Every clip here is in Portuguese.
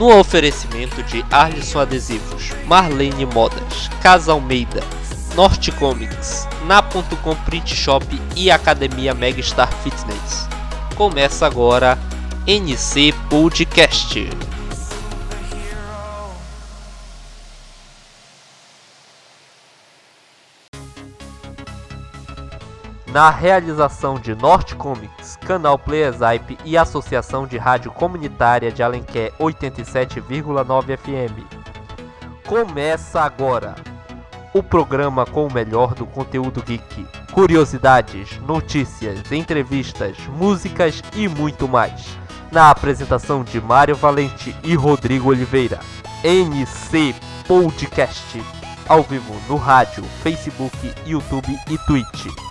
No oferecimento de Arlisson Adesivos, Marlene Modas, Casa Almeida, Norte Comics, Na.com Print Shop e Academia Megastar Fitness. Começa agora NC Podcast. Na realização de Norte Comics, Canal Playerzype e Associação de Rádio Comunitária de Alenquer 87,9 FM. Começa agora o programa com o melhor do conteúdo geek, curiosidades, notícias, entrevistas, músicas e muito mais. Na apresentação de Mário Valente e Rodrigo Oliveira. NC Podcast. Ao vivo no rádio, Facebook, YouTube e Twitch.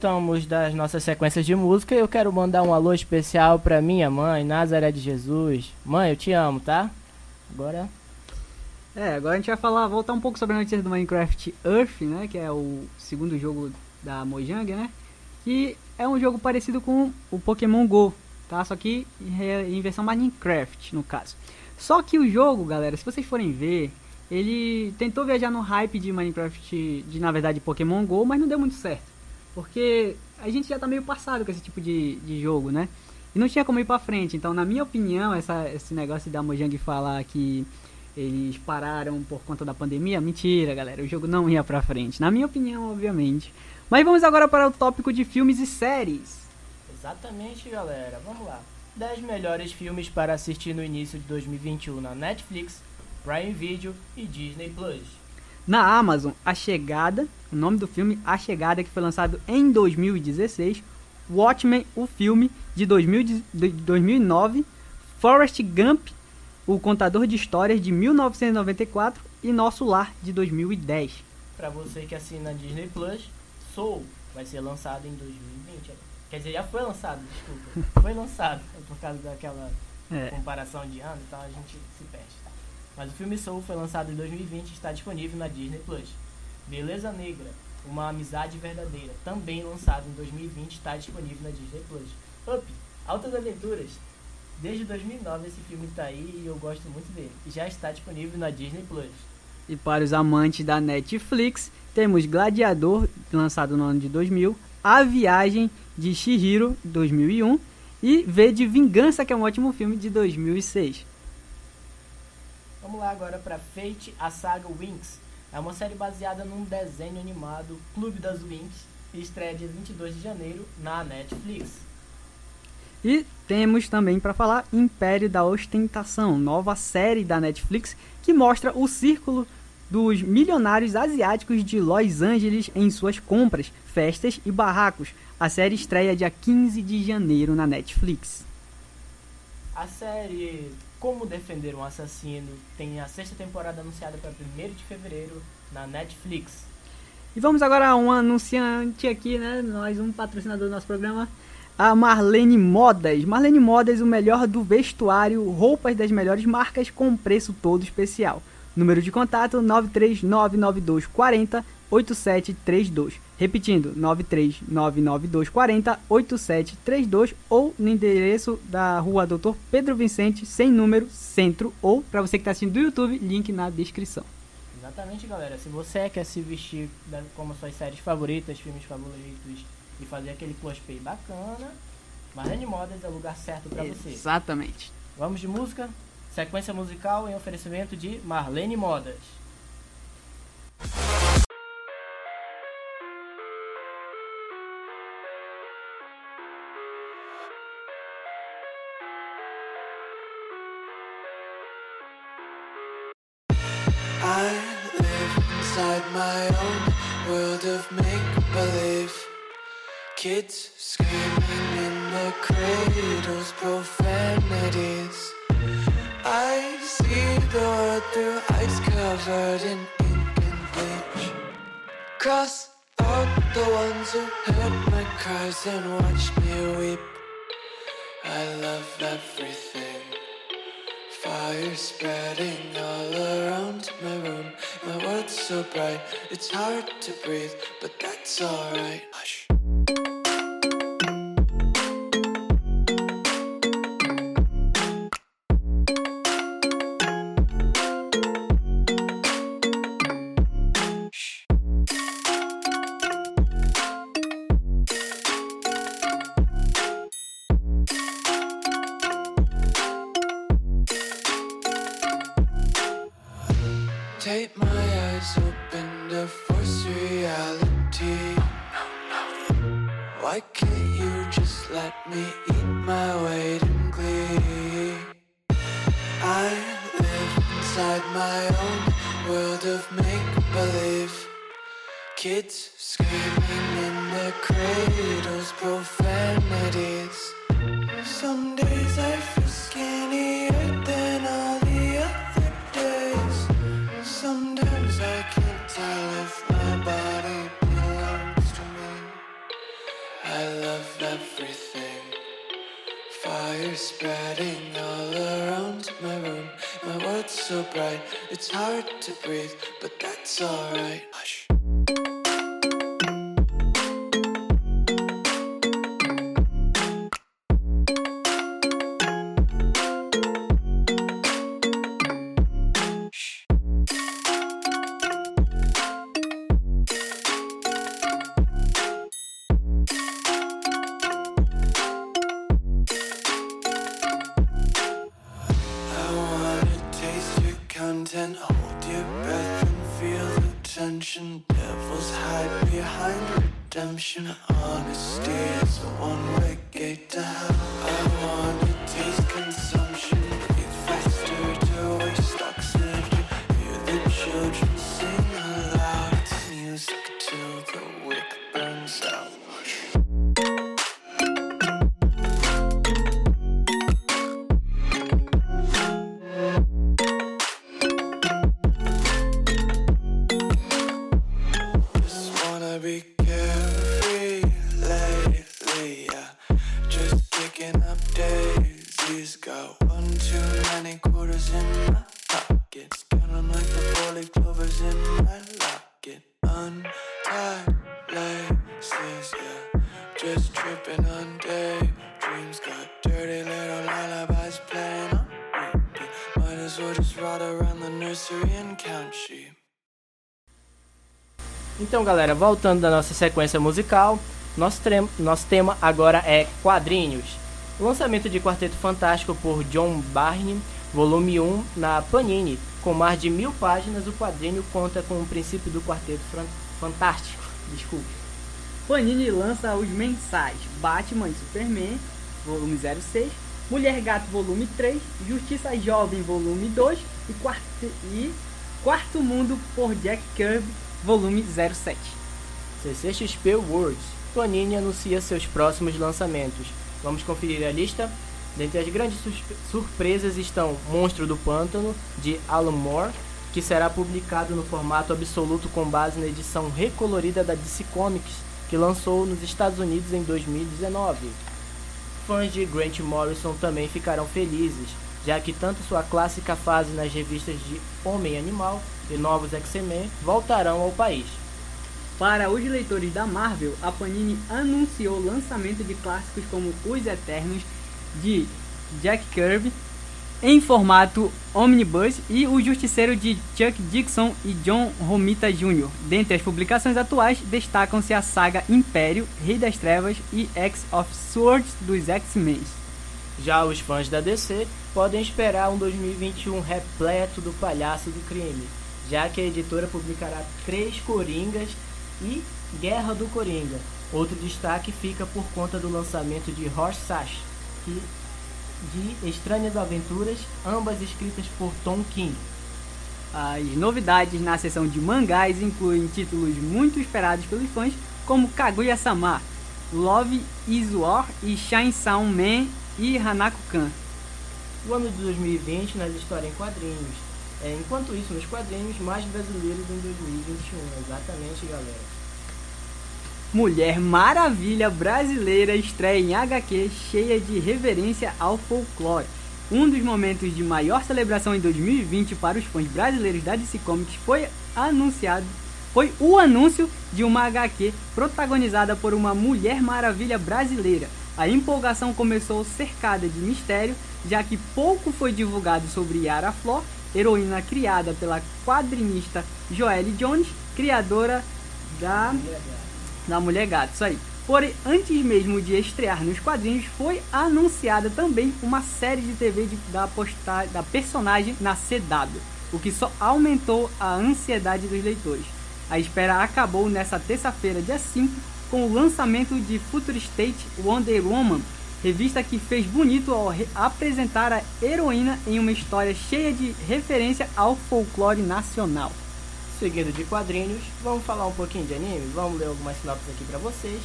Voltamos das nossas sequências de música. Eu quero mandar um alô especial pra minha mãe, Nazaré de Jesus. Mãe, eu te amo, tá? Agora. É, agora a gente vai falar, voltar um pouco sobre a notícia do Minecraft Earth, né? Que é o segundo jogo da Mojang, né? Que é um jogo parecido com o Pokémon GO, tá? Só que em versão Minecraft, no caso. Só que o jogo, galera, se vocês forem ver, ele tentou viajar no hype de Minecraft, de na verdade Pokémon GO, mas não deu muito certo. Porque a gente já tá meio passado com esse tipo de, de jogo, né? E não tinha como ir pra frente. Então, na minha opinião, essa, esse negócio da Mojang falar que eles pararam por conta da pandemia, mentira, galera. O jogo não ia pra frente. Na minha opinião, obviamente. Mas vamos agora para o tópico de filmes e séries. Exatamente, galera. Vamos lá. 10 melhores filmes para assistir no início de 2021 na Netflix, Prime Video e Disney Plus. Na Amazon, A Chegada, o nome do filme A Chegada, que foi lançado em 2016. Watchmen, o filme de 2000 de- de 2009. Forrest Gump, o contador de histórias de 1994. E Nosso Lar, de 2010. Pra você que assina Disney Plus, Soul vai ser lançado em 2020. Quer dizer, já foi lançado, desculpa. Foi lançado, é por causa daquela É. comparação de ano, então a gente se perde. Mas o filme Soul foi lançado em 2020 e está disponível na Disney Plus. Beleza Negra, uma amizade verdadeira, também lançado em 2020 está disponível na Disney Plus. Up, Altas Aventuras. Desde 2009 esse filme está aí e eu gosto muito dele. E já está disponível na Disney Plus. E para os amantes da Netflix, temos Gladiador, lançado no ano de 2000, A Viagem de Shihiro, 2001, e V de Vingança, que é um ótimo filme de 2006. Vamos lá agora para Fate, a saga Winx. É uma série baseada num desenho animado Clube das Winx e estreia dia 22 de janeiro na Netflix. E temos também para falar Império da Ostentação, nova série da Netflix que mostra o círculo dos milionários asiáticos de Los Angeles em suas compras, festas e barracos. A série estreia dia 15 de janeiro na Netflix. A série Como Defender um Assassino tem a sexta temporada anunciada para 1 de fevereiro na Netflix. E vamos agora a um anunciante aqui, né? Nós, um patrocinador do nosso programa, a Marlene Modas. Marlene Modas, o melhor do vestuário, roupas das melhores marcas com preço todo especial. Número de contato 9399240 8732. Repetindo, 9399240 8732 ou no endereço da Rua Doutor Pedro Vicente, sem número, centro ou para você que está assistindo do YouTube, link na descrição. Exatamente, galera. Se você quer se vestir da- como suas séries favoritas, filmes favoritos e fazer aquele cosplay bacana, Marlene Modas é o lugar certo para você. Exatamente. Vamos de música? Sequência musical em oferecimento de Marlene Modas. Kids screaming in the cradles, profanities. I see the world through eyes covered in ink and bleach. Cross out the ones who heard my cries and watched me weep. I love everything. Fire spreading all around my room. My world's so bright, it's hard to breathe, but that's alright. Kids screaming in the cradles, profanities. Some days I feel skinnier than all the other days. Sometimes I can't tell if my body belongs to me. I love everything. Fire spreading all around my room. My world's so bright, it's hard to breathe, but that's alright. Então, galera, voltando da nossa sequência musical, nosso, nosso tema agora é quadrinhos. O lançamento de Quarteto Fantástico por John Barney, volume 1, na Panini. Com mais de mil páginas, o quadrinho conta com o princípio do Quarteto Fantástico. Desculpe. Panini lança os mensais Batman e Superman, volume 06, Mulher Gato, volume 3, Justiça Jovem, volume 2 e Quarto, e Quarto Mundo por Jack Kirby, volume 07. CCXP Worlds. Panini anuncia seus próximos lançamentos. Vamos conferir a lista? Dentre as grandes surpresas estão Monstro do Pântano, de Alan Moore, que será publicado no formato absoluto com base na edição recolorida da DC Comics, que lançou nos Estados Unidos em 2019. Fãs de Grant Morrison também ficarão felizes, já que tanto sua clássica fase nas revistas de Homem-Animal e Novos X-Men voltarão ao país. Para os leitores da Marvel, a Panini anunciou o lançamento de clássicos como Os Eternos de Jack Kirby em formato omnibus e O Justiceiro de Chuck Dixon e John Romita Jr. Dentre as publicações atuais, destacam-se a saga Império, Rei das Trevas e X of Swords dos X-Men. Já os fãs da DC podem esperar um 2021 repleto do palhaço do crime, já que a editora publicará três Coringas e Guerra do Coringa. Outro destaque fica por conta do lançamento de Rorschach, que de Estranhas Aventuras, ambas escritas por Tom King. As novidades na seção de mangás incluem títulos muito esperados pelos fãs, como Kaguya-sama, Love is War e Shine Sound Man e Hanako-kan. O ano de 2020 nas histórias em quadrinhos. É, enquanto isso, nos quadrinhos mais brasileiros em 2021. Exatamente, galera. Mulher Maravilha brasileira estreia em HQ cheia de reverência ao folclore. Um dos momentos de maior celebração em 2020 para os fãs brasileiros da DC Comics foi anunciado foi o anúncio de uma HQ protagonizada por uma Mulher Maravilha brasileira. A empolgação começou cercada de mistério, já que pouco foi divulgado sobre Yara Flor, heroína criada pela quadrinista Joelle Jones, criadora da da Mulher Gato, isso aí. Porém, antes mesmo de estrear nos quadrinhos, foi anunciada também uma série de TV de- da, posta, da personagem na CW, o que só aumentou a ansiedade dos leitores. A espera acabou nessa terça-feira, dia 5, com o lançamento de Future State Wonder Woman, revista que fez bonito ao re- apresentar a heroína em uma história cheia de referência ao folclore nacional. Seguindo de quadrinhos, vamos falar um pouquinho de anime, vamos ler algumas sinopses aqui pra vocês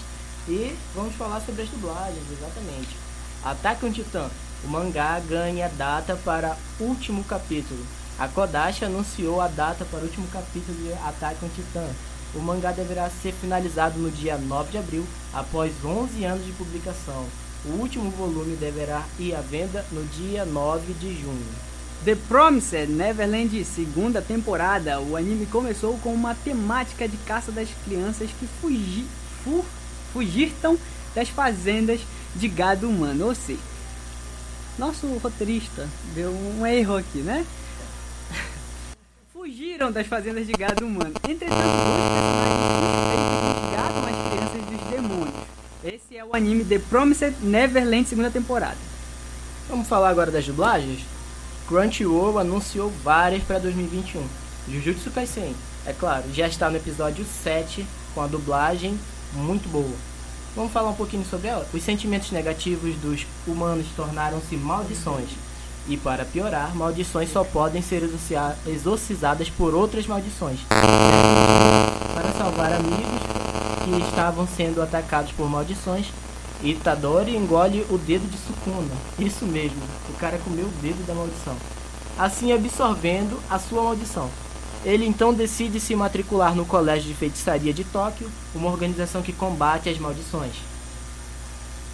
e vamos falar sobre as dublagens, exatamente. Ataque um Titã, o mangá ganha data para último capítulo. A Kodashi anunciou a data para o último capítulo de Ataque um Titã. O mangá deverá ser finalizado no dia 9 de abril, após 11 anos de publicação. O último volume deverá ir à venda no dia 9 de junho. The Promised Neverland segunda temporada. O anime começou com uma temática de caça das crianças que fugi, fu, fugirtam das fazendas de gado humano. Ou seja, nosso roteirista deu um erro aqui, né? Fugiram das fazendas de gado humano. Entretanto, dois personagens dos demônios. É o anime The Promised Neverland segunda temporada. Vamos falar agora das dublagens? Crunchyroll anunciou várias para 2021. Jujutsu Kaisen, é claro, já está no episódio 7 com a dublagem muito boa. Vamos falar um pouquinho sobre ela? Os sentimentos negativos dos humanos tornaram-se maldições. E para piorar, maldições só podem ser exorcizadas por outras maldições. Para salvar amigos que estavam sendo atacados por maldições, Itadori engole o dedo de Sukuna. Isso mesmo, o cara comeu o dedo da maldição. Assim absorvendo a sua maldição. Ele então decide se matricular no Colégio de Feitiçaria de Tóquio, uma organização que combate as maldições.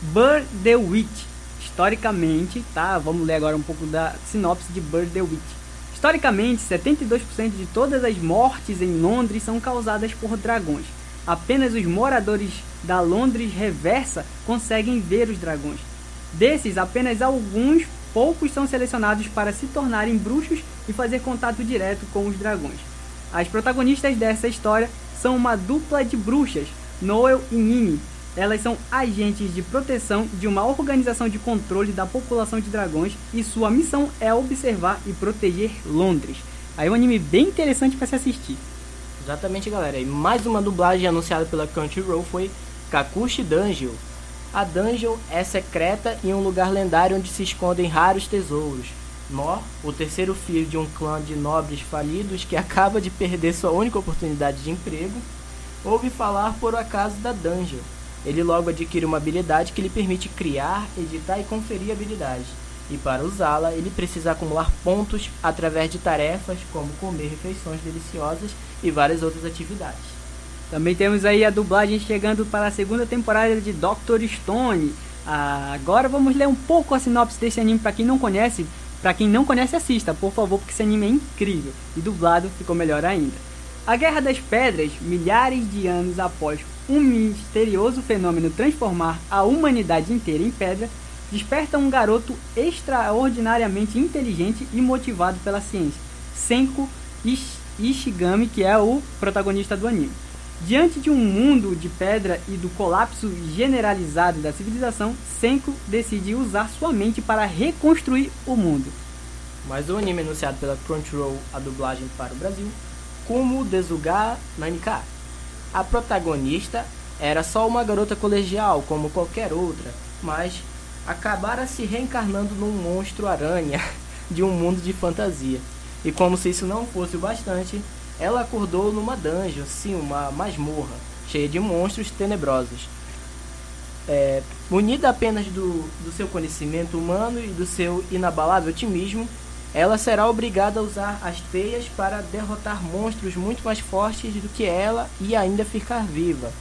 Bird the Witch. Historicamente, tá? Vamos ler agora um pouco da sinopse de Bird the Witch. Historicamente, 72% de todas as mortes em Londres são causadas por dragões. Apenas os moradores da Londres Reversa conseguem ver os dragões. Desses, apenas alguns poucos são selecionados para se tornarem bruxos e fazer contato direto com os dragões. As protagonistas dessa história são uma dupla de bruxas, Noel e Nini. Elas são agentes de proteção de uma organização de controle da população de dragões e sua missão é observar e proteger Londres. Aí é um anime bem interessante para se assistir. Exatamente, galera. E mais uma dublagem anunciada pela Crunchyroll foi Kakushi Dungeon. A dungeon é secreta em um lugar lendário onde se escondem raros tesouros. Nor, o terceiro filho de um clã de nobres falidos que acaba de perder sua única oportunidade de emprego, ouve falar por acaso da dungeon. Ele logo adquire uma habilidade que lhe permite criar, editar e conferir habilidades. E para usá-la, ele precisa acumular pontos através de tarefas como comer refeições deliciosas e várias outras atividades. Também temos aí a dublagem chegando para a segunda temporada de Doctor Stone. Ah, agora vamos ler um pouco a sinopse desse anime para quem não conhece. Para quem não conhece, assista, por favor, porque esse anime é incrível. E dublado ficou melhor ainda. A Guerra das Pedras, milhares de anos após um misterioso fenômeno transformar a humanidade inteira em pedra, desperta um garoto extraordinariamente inteligente e motivado pela ciência, Senko Ishigami, que é o protagonista do anime. Diante de um mundo de pedra e do colapso generalizado da civilização, Senko decide usar sua mente para reconstruir o mundo. Mais um anime anunciado pela Crunchyroll, a dublagem para o Brasil, Kumu Desuga Nanika. A protagonista era só uma garota colegial, como qualquer outra, mas acabara se reencarnando num monstro aranha de um mundo de fantasia. E como se isso não fosse o bastante, ela acordou numa dungeon, sim, uma masmorra, cheia de monstros tenebrosos. É, munida apenas do, do seu conhecimento humano e do seu inabalável otimismo, ela será obrigada a usar as teias para derrotar monstros muito mais fortes do que ela e ainda ficar viva.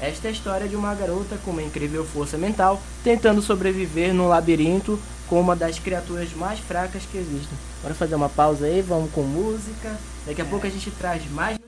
Esta é a história de uma garota com uma incrível força mental tentando sobreviver num labirinto com uma das criaturas mais fracas que existem. Bora fazer uma pausa aí, vamos com música. Daqui a é. pouco a gente traz mais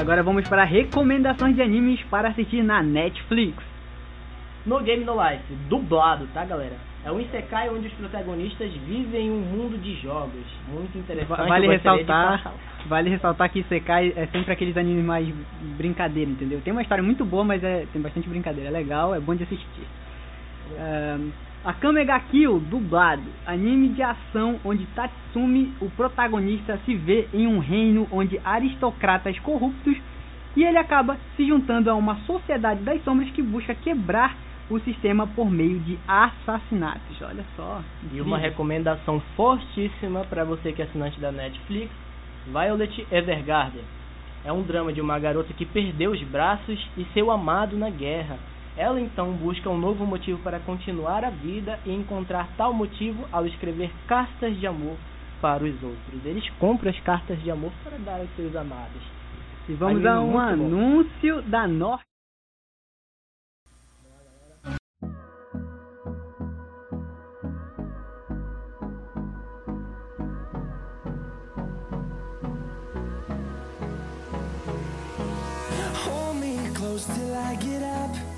agora vamos para recomendações de animes para assistir na Netflix. No Game No Life, dublado, tá galera? É um Isekai onde os protagonistas vivem em um mundo de jogos. Muito interessante. Vale ressaltar, vale ressaltar que Isekai é sempre aqueles animes mais brincadeira, entendeu? Tem uma história muito boa, mas é, tem bastante brincadeira. É legal, é bom de assistir. Ahn, Akame ga Kill, dublado. Anime de ação onde Tatsumi, o protagonista, se vê em um reino onde aristocratas corruptos e ele acaba se juntando a uma sociedade das sombras que busca quebrar o sistema por meio de assassinatos. Olha só. E uma recomendação fortíssima para você que é assinante da Netflix, Violet Evergarden. É um drama de uma garota que perdeu os braços e seu amado na guerra. Ela então busca um novo motivo para continuar a vida e encontrar tal motivo ao escrever cartas de amor para os outros. Eles compram as cartas de amor para dar aos seus amados. E vamos a um muito bom. anúncio da Norte. Hold me close till I get up.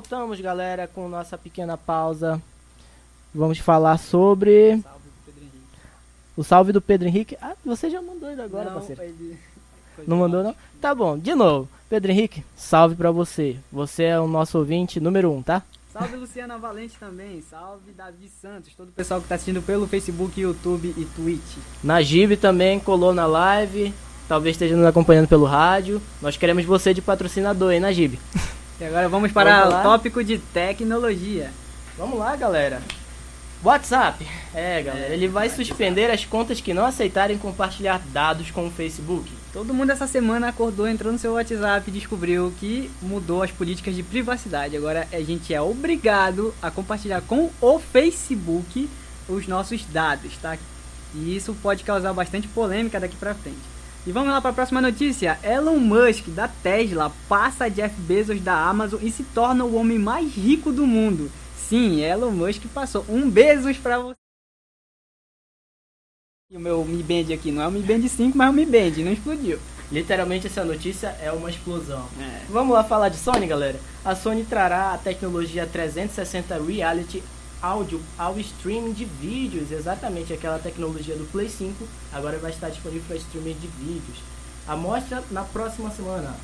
Voltamos, galera, com nossa pequena pausa. Vamos falar sobre o salve do Pedro Henrique. Ah, você já mandou ele agora, Não, parceiro. ele- Não mandou, não? Tá bom, de novo. Pedro Henrique, salve pra você. Você é o nosso ouvinte número um, tá? Salve Luciana Valente também, salve Davi Santos, todo o pessoal que tá assistindo pelo Facebook, YouTube e Twitch. Najib também colou na live. talvez esteja nos acompanhando pelo rádio. Nós queremos você de patrocinador aí na Gib. E agora vamos para Vamos o tópico de tecnologia. Vamos lá, galera. WhatsApp. É, galera, ele vai suspender as contas que não aceitarem compartilhar dados com o Facebook. Todo mundo essa semana acordou, entrou no seu WhatsApp e descobriu que mudou as políticas de privacidade. Agora a gente é obrigado a compartilhar com o Facebook os nossos dados, tá? E isso pode causar bastante polêmica daqui pra frente. E vamos lá para a próxima notícia. Elon Musk da Tesla passa Jeff Bezos da Amazon e se torna o homem mais rico do mundo. Sim, Elon Musk passou um Bezos para você. E o meu Mi Band aqui não é o Mi Band 5, mas é o Mi Band, não explodiu. Literalmente essa notícia é uma explosão. É. Vamos lá falar de Sony, galera? A Sony trará a tecnologia 360 Reality Audio ao streaming de vídeos, exatamente aquela tecnologia do Play 5, agora vai estar disponível para streaming de vídeos. A mostra na próxima semana.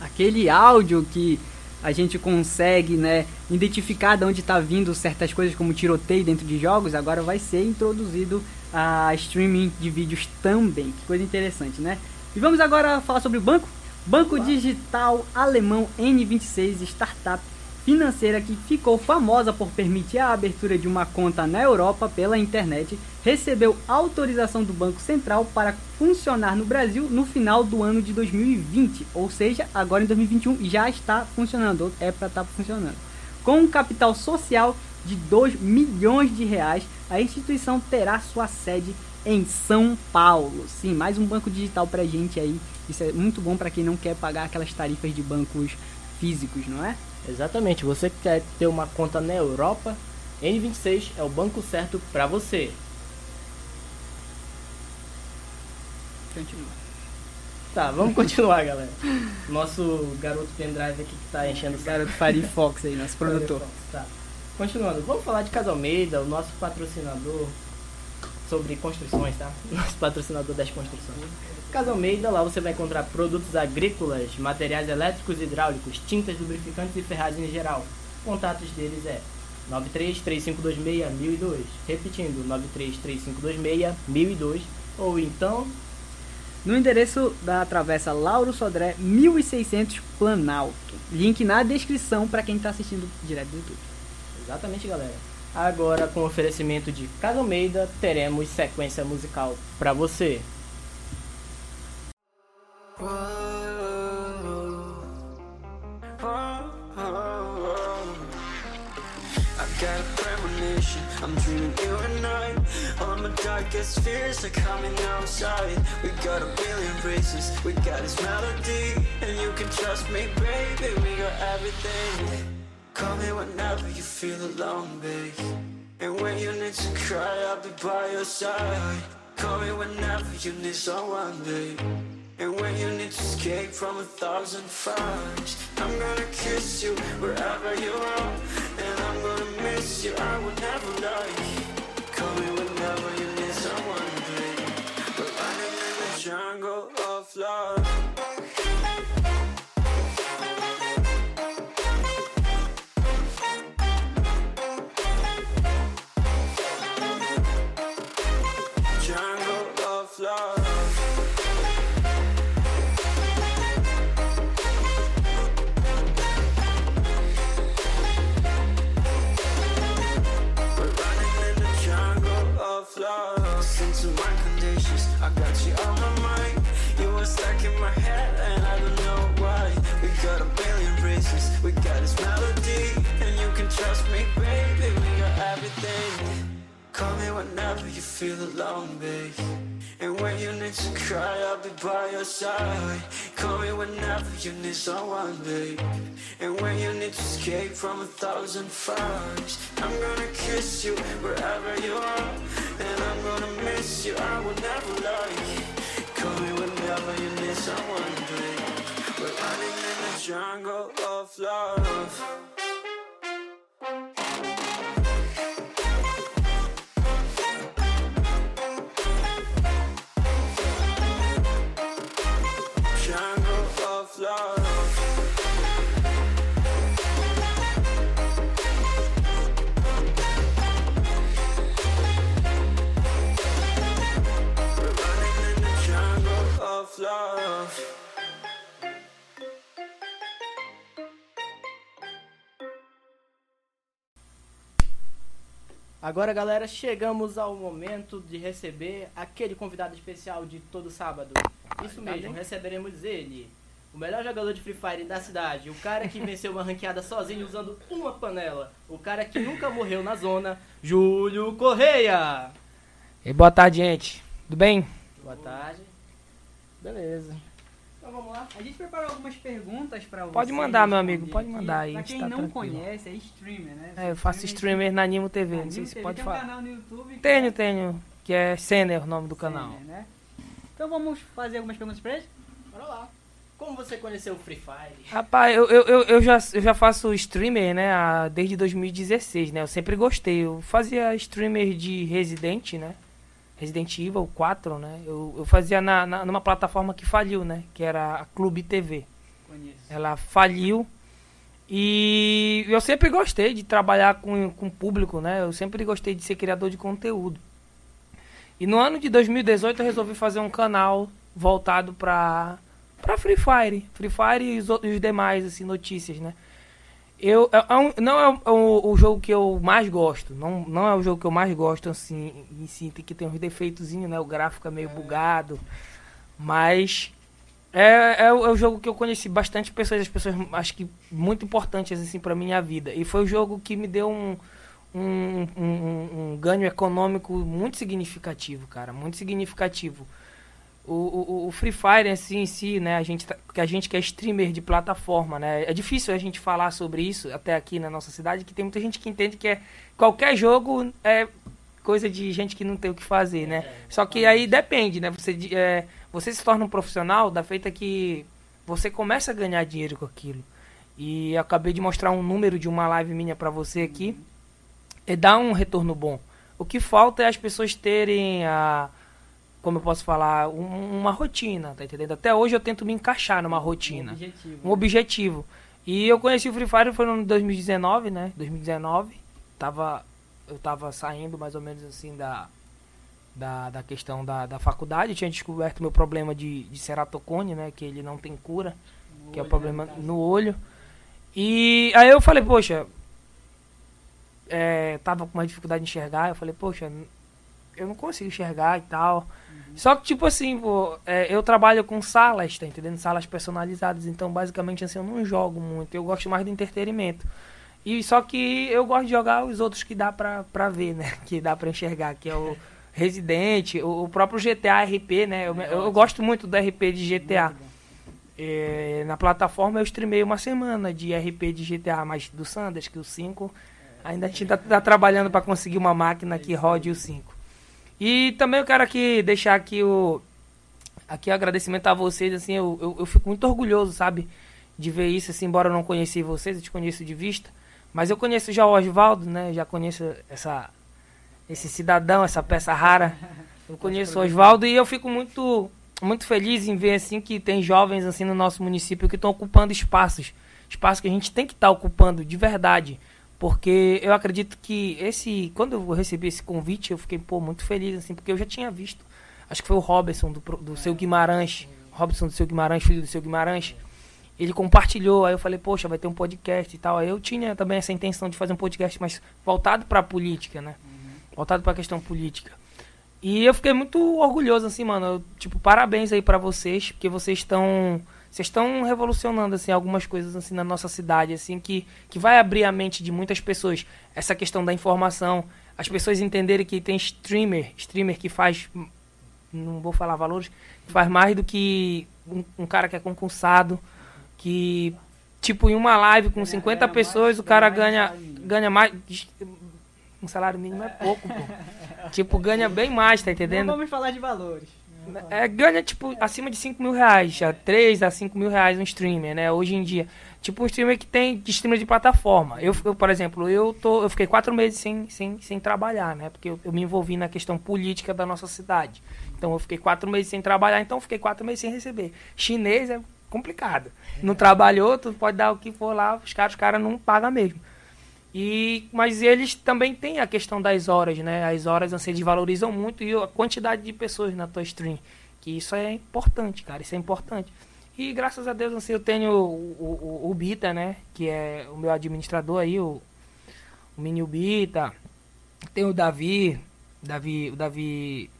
Aquele áudio que a gente consegue, né, identificar de onde está vindo certas coisas como tiroteio dentro de jogos, agora vai ser introduzido a streaming de vídeos também. Que coisa interessante, né? E vamos agora falar sobre o banco. Banco digital alemão N26 startup financeira que ficou famosa por permitir a abertura de uma conta na Europa pela internet, recebeu autorização do Banco Central para funcionar no Brasil no final do ano de 2020, ou seja, agora em 2021 já está funcionando, é para estar funcionando. Com um capital social de 2 milhões de reais, a instituição terá sua sede em São Paulo. Sim, mais um banco digital pra gente aí. Isso é muito bom para quem não quer pagar aquelas tarifas de bancos físicos, não é? Exatamente, você que quer ter uma conta na Europa, N26 é o banco certo para você. Continua. Tá, vamos continuar, galera. Nosso garoto pendrive aqui que tá enchendo o. Garoto Firefox aí, nosso produtor. Tá. Continuando, vamos falar de Casa Almeida, o nosso patrocinador sobre construções, tá? Nosso patrocinador das construções. Casa Almeida, lá você vai encontrar produtos agrícolas, materiais elétricos e hidráulicos, tintas, lubrificantes e ferragens em geral. Contatos deles é 933526-1002. Repetindo, 933526-1002. Ou então, No endereço da Travessa Lauro Sodré 1600 Planalto. Link na descrição para quem tá assistindo direto do YouTube. exatamente, galera. Agora, com oferecimento de Casa Almeida, teremos sequência musical pra você. I'm dreaming you and All my darkest fears are coming outside. We got a billion races, we got this melody And you can trust me, baby, we got everything Call me whenever you feel alone, babe. And when you need to cry, I'll be by your side. Call me whenever you need someone, babe. And when you need to escape from a thousand fires I'm gonna kiss you wherever you are. And I'm gonna miss you, I will never lie. Call me whenever you need someone, babe. We're running in the jungle of love melody, and you can trust me, baby. We got everything. Call me whenever you feel alone, babe. And when you need to cry, I'll be by your side. Call me whenever you need someone, babe. And when you need to escape from a thousand fires, I'm gonna kiss you wherever you are. And I'm gonna miss you, I will never lie. Call me whenever you need someone, jungle of love. Agora, galera, chegamos ao momento de receber aquele convidado especial de todo sábado. Isso mesmo, receberemos ele. O melhor jogador de Free Fire da cidade, o cara que venceu uma ranqueada sozinho usando uma panela, o cara que nunca morreu na zona, Júlio Correia. E boa tarde, gente. Tudo bem? Boa tarde. Beleza. Então vamos lá. A gente preparou algumas perguntas pra você. Pode mandar, meu amigo, pode mandar aí, Pra quem tá não tranquilo. conhece, é streamer, né? É, eu faço streamer na Animo TV, não sei se pode tem falar. um canal no YouTube. Tenho, é tenho. Que é Senner o nome do canal. Streamer, né? Então vamos fazer algumas perguntas pra ele? Bora lá. Como você conheceu o Free Fire? Rapaz, eu, eu, eu, eu já, eu já faço streamer, né, desde 2016, né? Eu sempre gostei. Eu fazia streamer de Resident, né? Resident Evil 4, né? Eu, eu fazia na, na- numa plataforma que faliu, né? Que era a Clube TV. Conheço. Ela faliu. E eu sempre gostei de trabalhar com, com o público, né? Eu sempre gostei de ser criador de conteúdo. E no ano de 2018 eu resolvi fazer um canal voltado para para Free Fire, Free Fire e os, os demais assim notícias, né? Eu é- é um- não é o, o- jogo que eu mais gosto, não, não é o jogo que eu mais gosto assim, em si, tem que tem uns defeitozinhos, né? O gráfico é meio bugado, mas é, é, o, é o jogo que eu conheci bastante pessoas, as pessoas acho que muito importantes assim para minha vida. E foi o jogo que me deu um, um, um, um- um ganho econômico muito significativo, cara, muito significativo. O, o, o Free Fire assim, em si, né, a gente, tá- que a gente que é streamer de plataforma, né, é difícil a gente falar sobre isso até aqui na nossa cidade, que tem muita gente que entende que é qualquer jogo é coisa de gente que não tem o que fazer, né? Só que aí depende, né? Você, é, você se torna um profissional da feita que você começa a ganhar dinheiro com aquilo. E acabei de mostrar um número de uma live minha pra você aqui. E dá um retorno bom. O que falta é as pessoas terem a. Como eu posso falar? um- uma rotina, tá entendendo? Até hoje eu tento me encaixar numa rotina Um objetivo. um objetivo. E eu conheci o Free Fire foi no ano de 2019, né? 2019. Tava, eu tava saindo mais ou menos assim da, da, da questão da, da faculdade. Eu tinha descoberto meu problema de, de ceratocone, né? Que ele não tem cura, No que é o olho, problema né, no olho. E aí eu falei, poxa, é, tava com uma dificuldade de enxergar. Eu falei, poxa, eu não consigo enxergar e tal. Só que, tipo assim, pô, é, eu trabalho com salas, tá entendendo? Salas personalizadas. Então, basicamente, assim, eu não jogo muito. Eu gosto mais do entretenimento. E só que eu gosto de jogar os outros que dá pra, pra ver, né? Que dá pra enxergar, que é o Resident, o, o próprio GTA RP, né? Eu, eu, eu gosto muito do RP de GTA. É, na plataforma eu streamei uma semana de RP de GTA, mas do Sanders, que o 5 ainda a gente tá, tá trabalhando para conseguir uma máquina que rode o 5. E também eu quero aqui deixar aqui o aqui o agradecimento a vocês, assim, eu, eu, eu fico muito orgulhoso, sabe, de ver isso, assim, embora eu não conheci vocês, eu te conheço de vista, mas eu conheço já o Oswaldo, né, já conheço essa esse cidadão, essa peça rara. Eu conheço o Oswaldo e eu fico muito muito feliz em ver assim que tem jovens assim no nosso município que estão ocupando espaços, espaços que a gente tem que estar ocupando de verdade, porque eu acredito que esse quando eu recebi esse convite eu fiquei pô muito feliz assim, porque eu já tinha visto, acho que foi o Robson do, do seu Guimarães, Robson do seu Guimarães, filho do seu Guimarães, ele compartilhou, aí eu falei, poxa, vai ter um podcast e tal. Aí eu tinha também essa intenção de fazer um podcast mais voltado para a política, né? Voltado para a questão política. E eu fiquei muito orgulhoso, assim, mano. Eu, tipo, parabéns aí pra vocês, porque vocês estão. Vocês estão revolucionando, assim, algumas coisas, assim, na nossa cidade, assim, que, que vai abrir a mente de muitas pessoas. Essa questão da informação, as pessoas entenderem que tem streamer, streamer que faz. Não vou falar valores, que faz mais do que um, um cara que é concursado, que, tipo, em uma live com 50 ganha pessoas, o cara ganha mais ganha, mais. Um salário mínimo é pouco, pô. tipo, ganha bem mais, tá Não entendendo? vamos falar de valores. É, ganha, tipo, acima de 5 mil reais, já 3 a 5 mil reais um streamer, né? Hoje em dia. Tipo, um streamer que tem de streamer de plataforma. Eu, eu, por exemplo, eu, tô, eu fiquei quatro meses sem, sem, sem trabalhar, né? Porque eu, eu me envolvi na questão política da nossa cidade. Então eu fiquei quatro meses sem trabalhar, então eu fiquei quatro meses sem receber. Chinês é complicado. Não trabalhou, tu pode dar o que for lá, os caras, os caras não pagam mesmo. E, mas eles também têm a questão das horas, né? As horas assim, eles valorizam muito e a quantidade de pessoas na tua stream. Que isso é importante, cara. Isso é importante. E graças a Deus assim, eu tenho o, o, o- Bita, né? Que é o meu administrador aí, o, o Mini Bita. tem o Davi, Davi, o Davi,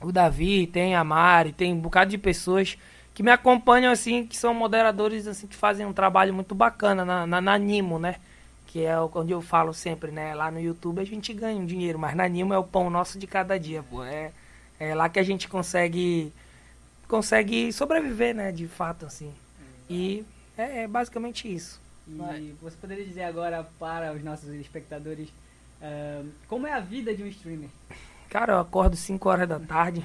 o Davi, tem a Mari, tem um bocado de pessoas que me acompanham assim, que são moderadores assim que fazem um trabalho muito bacana na, na, na Nimo, né? Que é onde eu falo sempre, né? Lá no YouTube a gente ganha um dinheiro, mas na Nimo é o pão nosso de cada dia, pô. É, é lá que a gente consegue consegue sobreviver, né? De fato, assim. E é, é basicamente isso. E você poderia dizer agora para os nossos espectadores ah, como é a vida de um streamer? Cara, eu acordo 5 horas da tarde.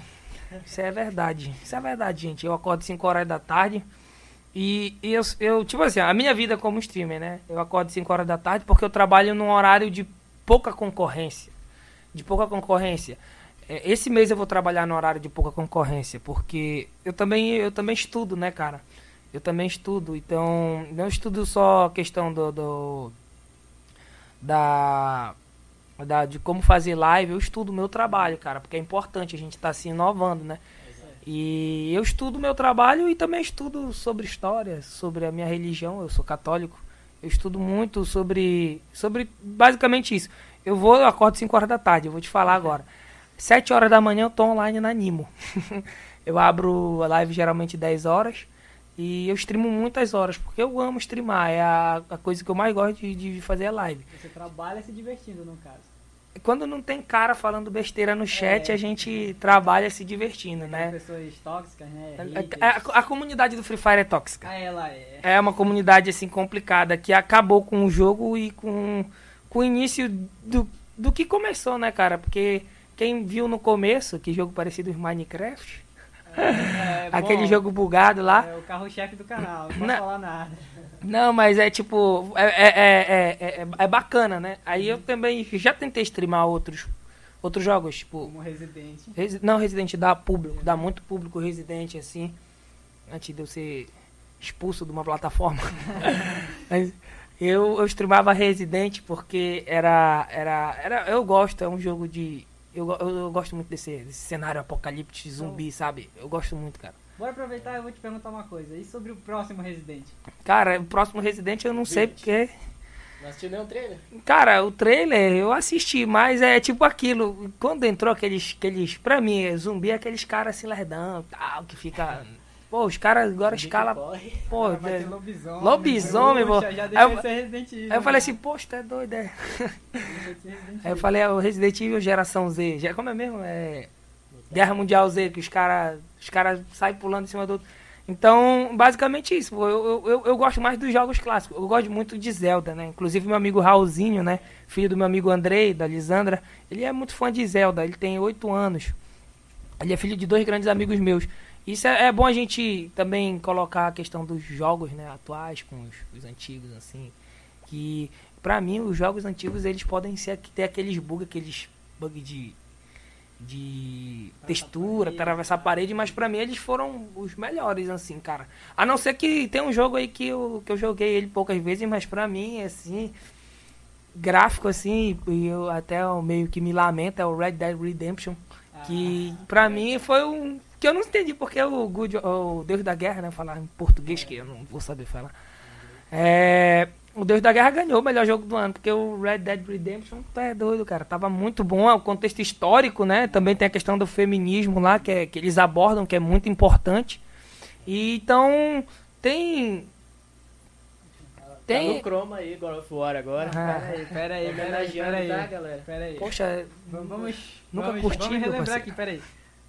Isso é verdade. Isso é verdade, gente. Eu acordo 5 horas da tarde. E, e eu, eu, tipo assim, a minha vida como streamer, né? Eu acordo 5 horas da tarde porque eu trabalho num horário de pouca concorrência. De pouca concorrência. É, Esse mês eu vou trabalhar no horário de pouca concorrência, porque eu também, eu também estudo, né, cara? Eu também estudo, então não estudo só a questão do, do da, da de como fazer live, eu estudo o meu trabalho, cara, porque é importante a gente estar se inovando, né? E eu estudo meu trabalho e também estudo sobre história, sobre a minha religião, eu sou católico. Eu estudo muito sobre sobre basicamente isso. Eu vou, eu acordo 5 horas da tarde, eu vou te falar agora. 7 horas da manhã eu tô online na Nimo. eu abro a live geralmente 10 horas e eu streamo muitas horas, porque eu amo streamar, é a, a coisa que eu mais gosto de, de fazer a live. Você trabalha se divertindo, no caso. Quando não tem cara falando besteira no chat, É. a gente trabalha se divertindo, Tem né? pessoas tóxicas, né? A, haters. a- a comunidade do Free Fire é tóxica. Ah, ela é. É uma comunidade assim complicada que acabou com o jogo e com, com o início do, do que começou, né, cara? Porque quem viu no começo, que jogo parecido com Minecraft, É, aquele bom, jogo bugado lá. É o carro-chefe do canal, não posso falar nada. Não, mas é tipo. É, é, é, é, é- é bacana, né? Aí eu também já tentei streamar outros, outros jogos, tipo. Como Resident. Resi- Não, Resident dá público, dá muito público Resident, assim, antes de eu ser expulso de uma plataforma. Mas eu, eu streamava Resident porque era, era, era. Eu gosto, é um jogo de. Eu, eu, eu gosto muito desse, desse cenário apocalíptico zumbi, sabe? Eu gosto muito, cara. Bora aproveitar e eu vou te perguntar uma coisa. E sobre o próximo Resident? Cara, o próximo Resident eu não sei Vinte. porque. Não assistiu nenhum trailer? Cara, o trailer eu assisti, mas é tipo aquilo. Quando entrou aqueles. aqueles pra mim, zumbi é aqueles caras assim lerdão tal, que fica. Pô, os caras agora escala. Pô, vai ter é- lobisomem. lobisomem, bruxa, pô. Já Aí deixou eu- de ser Resident Evil. Aí eu falei né? assim, poxa, é doido, é. Aí eu falei, é o Resident Evil geração Z. Já, como é mesmo? É. Guerra Mundial Z, que os caras os cara saem pulando em cima do outro. Então, basicamente isso. eu, eu, eu gosto mais dos jogos clássicos. Eu gosto muito de Zelda, né? Inclusive meu amigo Raulzinho, né? Filho do meu amigo Andrei, da Lisandra. Ele é muito fã de Zelda. Ele tem oito anos. Ele é filho de dois grandes amigos meus. Isso é, é bom a gente também colocar a questão dos jogos, né? Atuais com os, os antigos, assim. Que, pra mim, os jogos antigos, eles podem ser, ter aqueles bugs, aqueles bugs de de textura, atravessar a parede, mas pra mim eles foram os melhores, assim, cara. A não ser que tem um jogo aí que eu, que eu joguei ele poucas vezes, mas pra mim, assim, gráfico, assim, e eu até eu meio que me lamento, é o Red Dead Redemption, que Ah, pra mim foi um... que eu não entendi porque o, Good, o Deus da Guerra, né, falar em português, que eu não vou saber falar. É, o Deus da Guerra ganhou o melhor jogo do ano, porque o Red Dead Redemption tá é doido, cara. Tava muito bom, é o contexto histórico, né? Também tem a questão do feminismo lá, que, é, que eles abordam, que é muito importante. E então, tem. Tá Tem. no Chroma aí, God of War agora. Ah. Pera aí, pera aí, pera aí, Homenageando, pera aí. tá, galera? Pera aí. Poxa, Vamos, vamos, Nunca vamos, curti, vamos relembrar parceiro. aqui, peraí.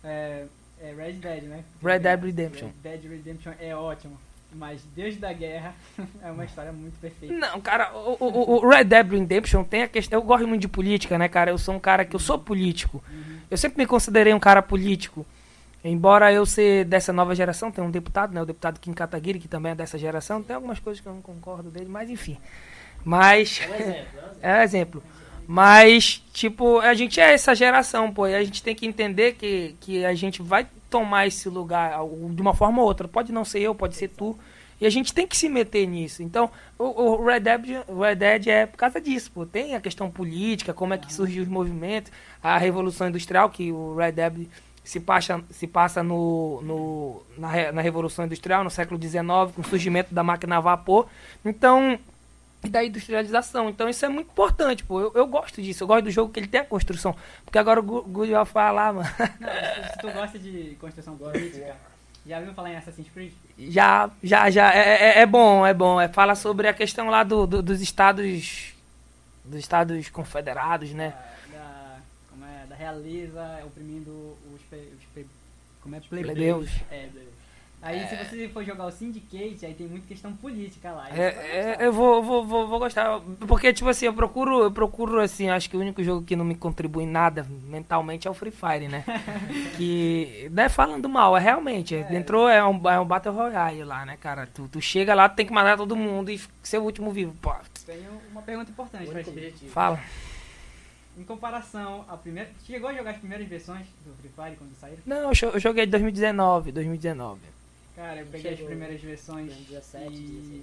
É, é Red Dead, né? Red Dead Redemption. Red Dead Redemption é ótimo. Mas Deus da Guerra é uma história muito perfeita. Não, cara, o, o- o Red Dead Redemption tem a questão. Eu gosto muito de política, né, cara? Eu sou um cara que eu sou político. Eu sempre me considerei um cara político. Embora eu ser dessa nova geração, tem um deputado, né? O deputado Kim Kataguiri, que também é dessa geração. Tem algumas coisas que eu não concordo dele, mas enfim. Mas. É um exemplo. é um exemplo. É um exemplo. Mas, tipo, a gente é essa geração, pô. E a gente tem que entender que, que a gente vai tomar esse lugar de uma forma ou outra. Pode não ser eu, pode ser tu. E a gente tem que se meter nisso. Então, o, Red, Dead, Red Dead é por causa disso, pô. Tem a questão política, como é que surgiu os movimentos, a Revolução Industrial, que o Red Dead se passa, se passa no, no, na, na Revolução Industrial, no século XIX, com o surgimento da máquina a vapor. Então, e da industrialização. Então isso é muito importante, pô. Eu, eu gosto disso, eu gosto do jogo que ele tem a construção. Porque agora o Good vai falar, mano. Não, se, se tu gosta de construção política, já viu falar em Assassin's Creed? Já, já, já. É, é, é bom, é bom. É, fala sobre a questão lá do, do- dos estados. Dos estados confederados, né? Da, da- como é, da realeza oprimindo os, pe, os pe, como é, plebeus. plebeus. É, plebeus. Aí se você for jogar o Syndicate, aí tem muita questão política lá. É, é, eu vou, vou, vou, vou gostar. Porque, tipo assim, eu procuro, eu procuro, assim, acho que o único jogo que não me contribui nada mentalmente é o Free Fire, né? que, não é falando mal, é realmente. Entrou, é um, é um Battle Royale lá, né, cara? Tu, tu chega lá, tu tem que matar todo mundo e ser o último vivo. Pô, Tenho uma pergunta importante pra ti. objetivo. fala. Em comparação à primeira. Chegou a jogar as primeiras versões do Free Fire quando saíram? Não, eu jo- eu joguei 2019, 2019. Cara, eu peguei as Chegou primeiras versões 2017, e 16.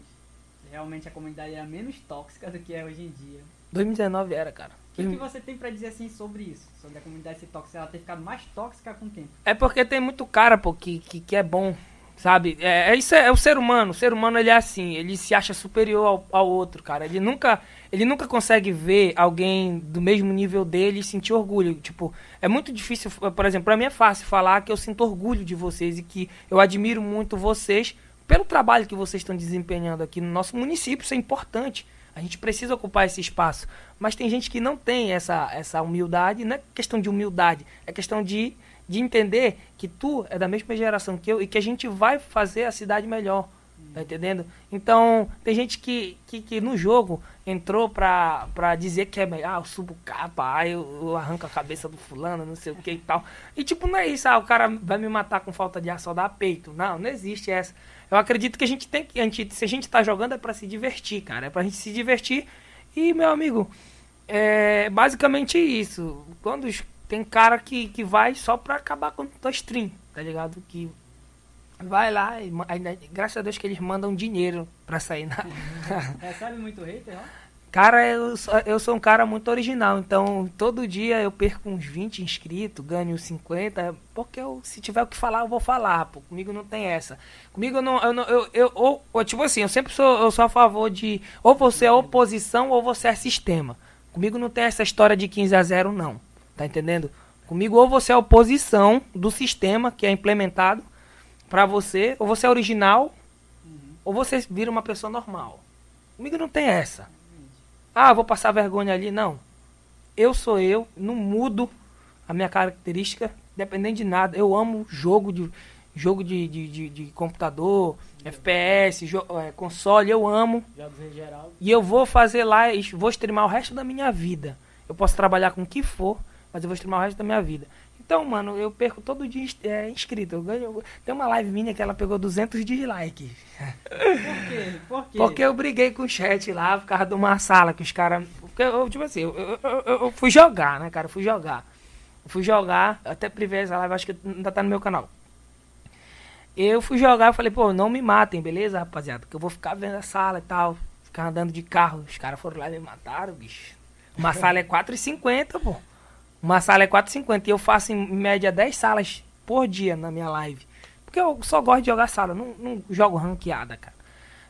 realmente a comunidade era menos tóxica do que é hoje em dia. 2019 era, cara. O que, que você tem pra dizer assim sobre isso? Sobre a comunidade ser tóxica? Ela ter ficado mais tóxica com o tempo. É porque tem muito cara, pô, que, que, que é bom, sabe? É, é isso é, é o ser humano. O ser humano, ele é assim, ele se acha superior ao, ao outro, cara. Ele nunca, ele nunca consegue ver alguém do mesmo nível dele e sentir orgulho. Tipo, é muito difícil, por exemplo, pra mim é fácil falar que eu sinto orgulho de vocês e que eu admiro muito vocês pelo trabalho que vocês estão desempenhando aqui no nosso município. Isso é importante. A gente precisa ocupar esse espaço. Mas tem gente que não tem essa, essa humildade. Não é questão de humildade, é questão de, de entender que tu é da mesma geração que eu e que a gente vai fazer a cidade melhor. Tá entendendo? Então, tem gente que, que, que no jogo entrou pra, pra dizer que é melhor, ah, eu subo capa, ah, eu, eu arranco a cabeça do fulano, não sei o que e tal. E tipo, não é isso, ah, o cara vai me matar com falta de ar, só dá peito. Não, não existe essa. Eu acredito que a gente tem que, a gente, se a gente tá jogando é pra se divertir, cara. É pra gente se divertir. E, meu amigo, é basicamente isso. Quando os- tem cara que, que vai só pra acabar com a stream, tá ligado? Que vai lá e graças a Deus que eles mandam dinheiro pra sair na. Recebe muito hater, ó. Cara, eu sou, eu sou um cara muito original, então todo dia eu perco uns 20 inscritos, ganho 50, porque eu, se tiver o que falar, eu vou falar, pô. Comigo não tem essa. Comigo eu não. Eu, não, eu, eu ou, ou, tipo assim, eu sempre sou, eu sou a favor de ou você é oposição ou você é sistema. Comigo não tem essa história de 15 a 0, não. Tá entendendo? Comigo ou você é oposição do sistema que é implementado pra você, ou você é original, ou você vira uma pessoa normal. Comigo não tem essa. Ah, vou passar vergonha ali. Não. Eu sou eu, não mudo a minha característica, dependendo de nada. Eu amo jogo de jogo de, de, de, de computador, FPS, jo- é, console, eu amo. Jogos em geral. E eu vou fazer lá, vou streamar o resto da minha vida. Eu posso trabalhar com o que for, mas eu vou streamar o resto da minha vida. Então, mano, eu perco todo dia é, inscrito. Eu ganho, tem uma live minha que ela pegou 200 dislikes. Por quê? Por quê? Porque eu briguei com o chat lá por causa de uma sala que os caras. Porque eu, tipo assim, eu, eu, eu- eu fui jogar, né, cara? Eu fui jogar. Eu fui jogar, até privei essa live, acho que ainda tá no meu canal. Eu fui jogar, eu falei, pô, não me matem, beleza, rapaziada? Que eu vou ficar vendo a sala e tal. Ficar andando de carro. Os caras foram lá e me mataram, bicho. Uma sala é 4,50, pô. Uma sala é 4,50 e eu faço em média 10 salas por dia na minha live. Porque eu só gosto de jogar sala, não, não jogo ranqueada, cara.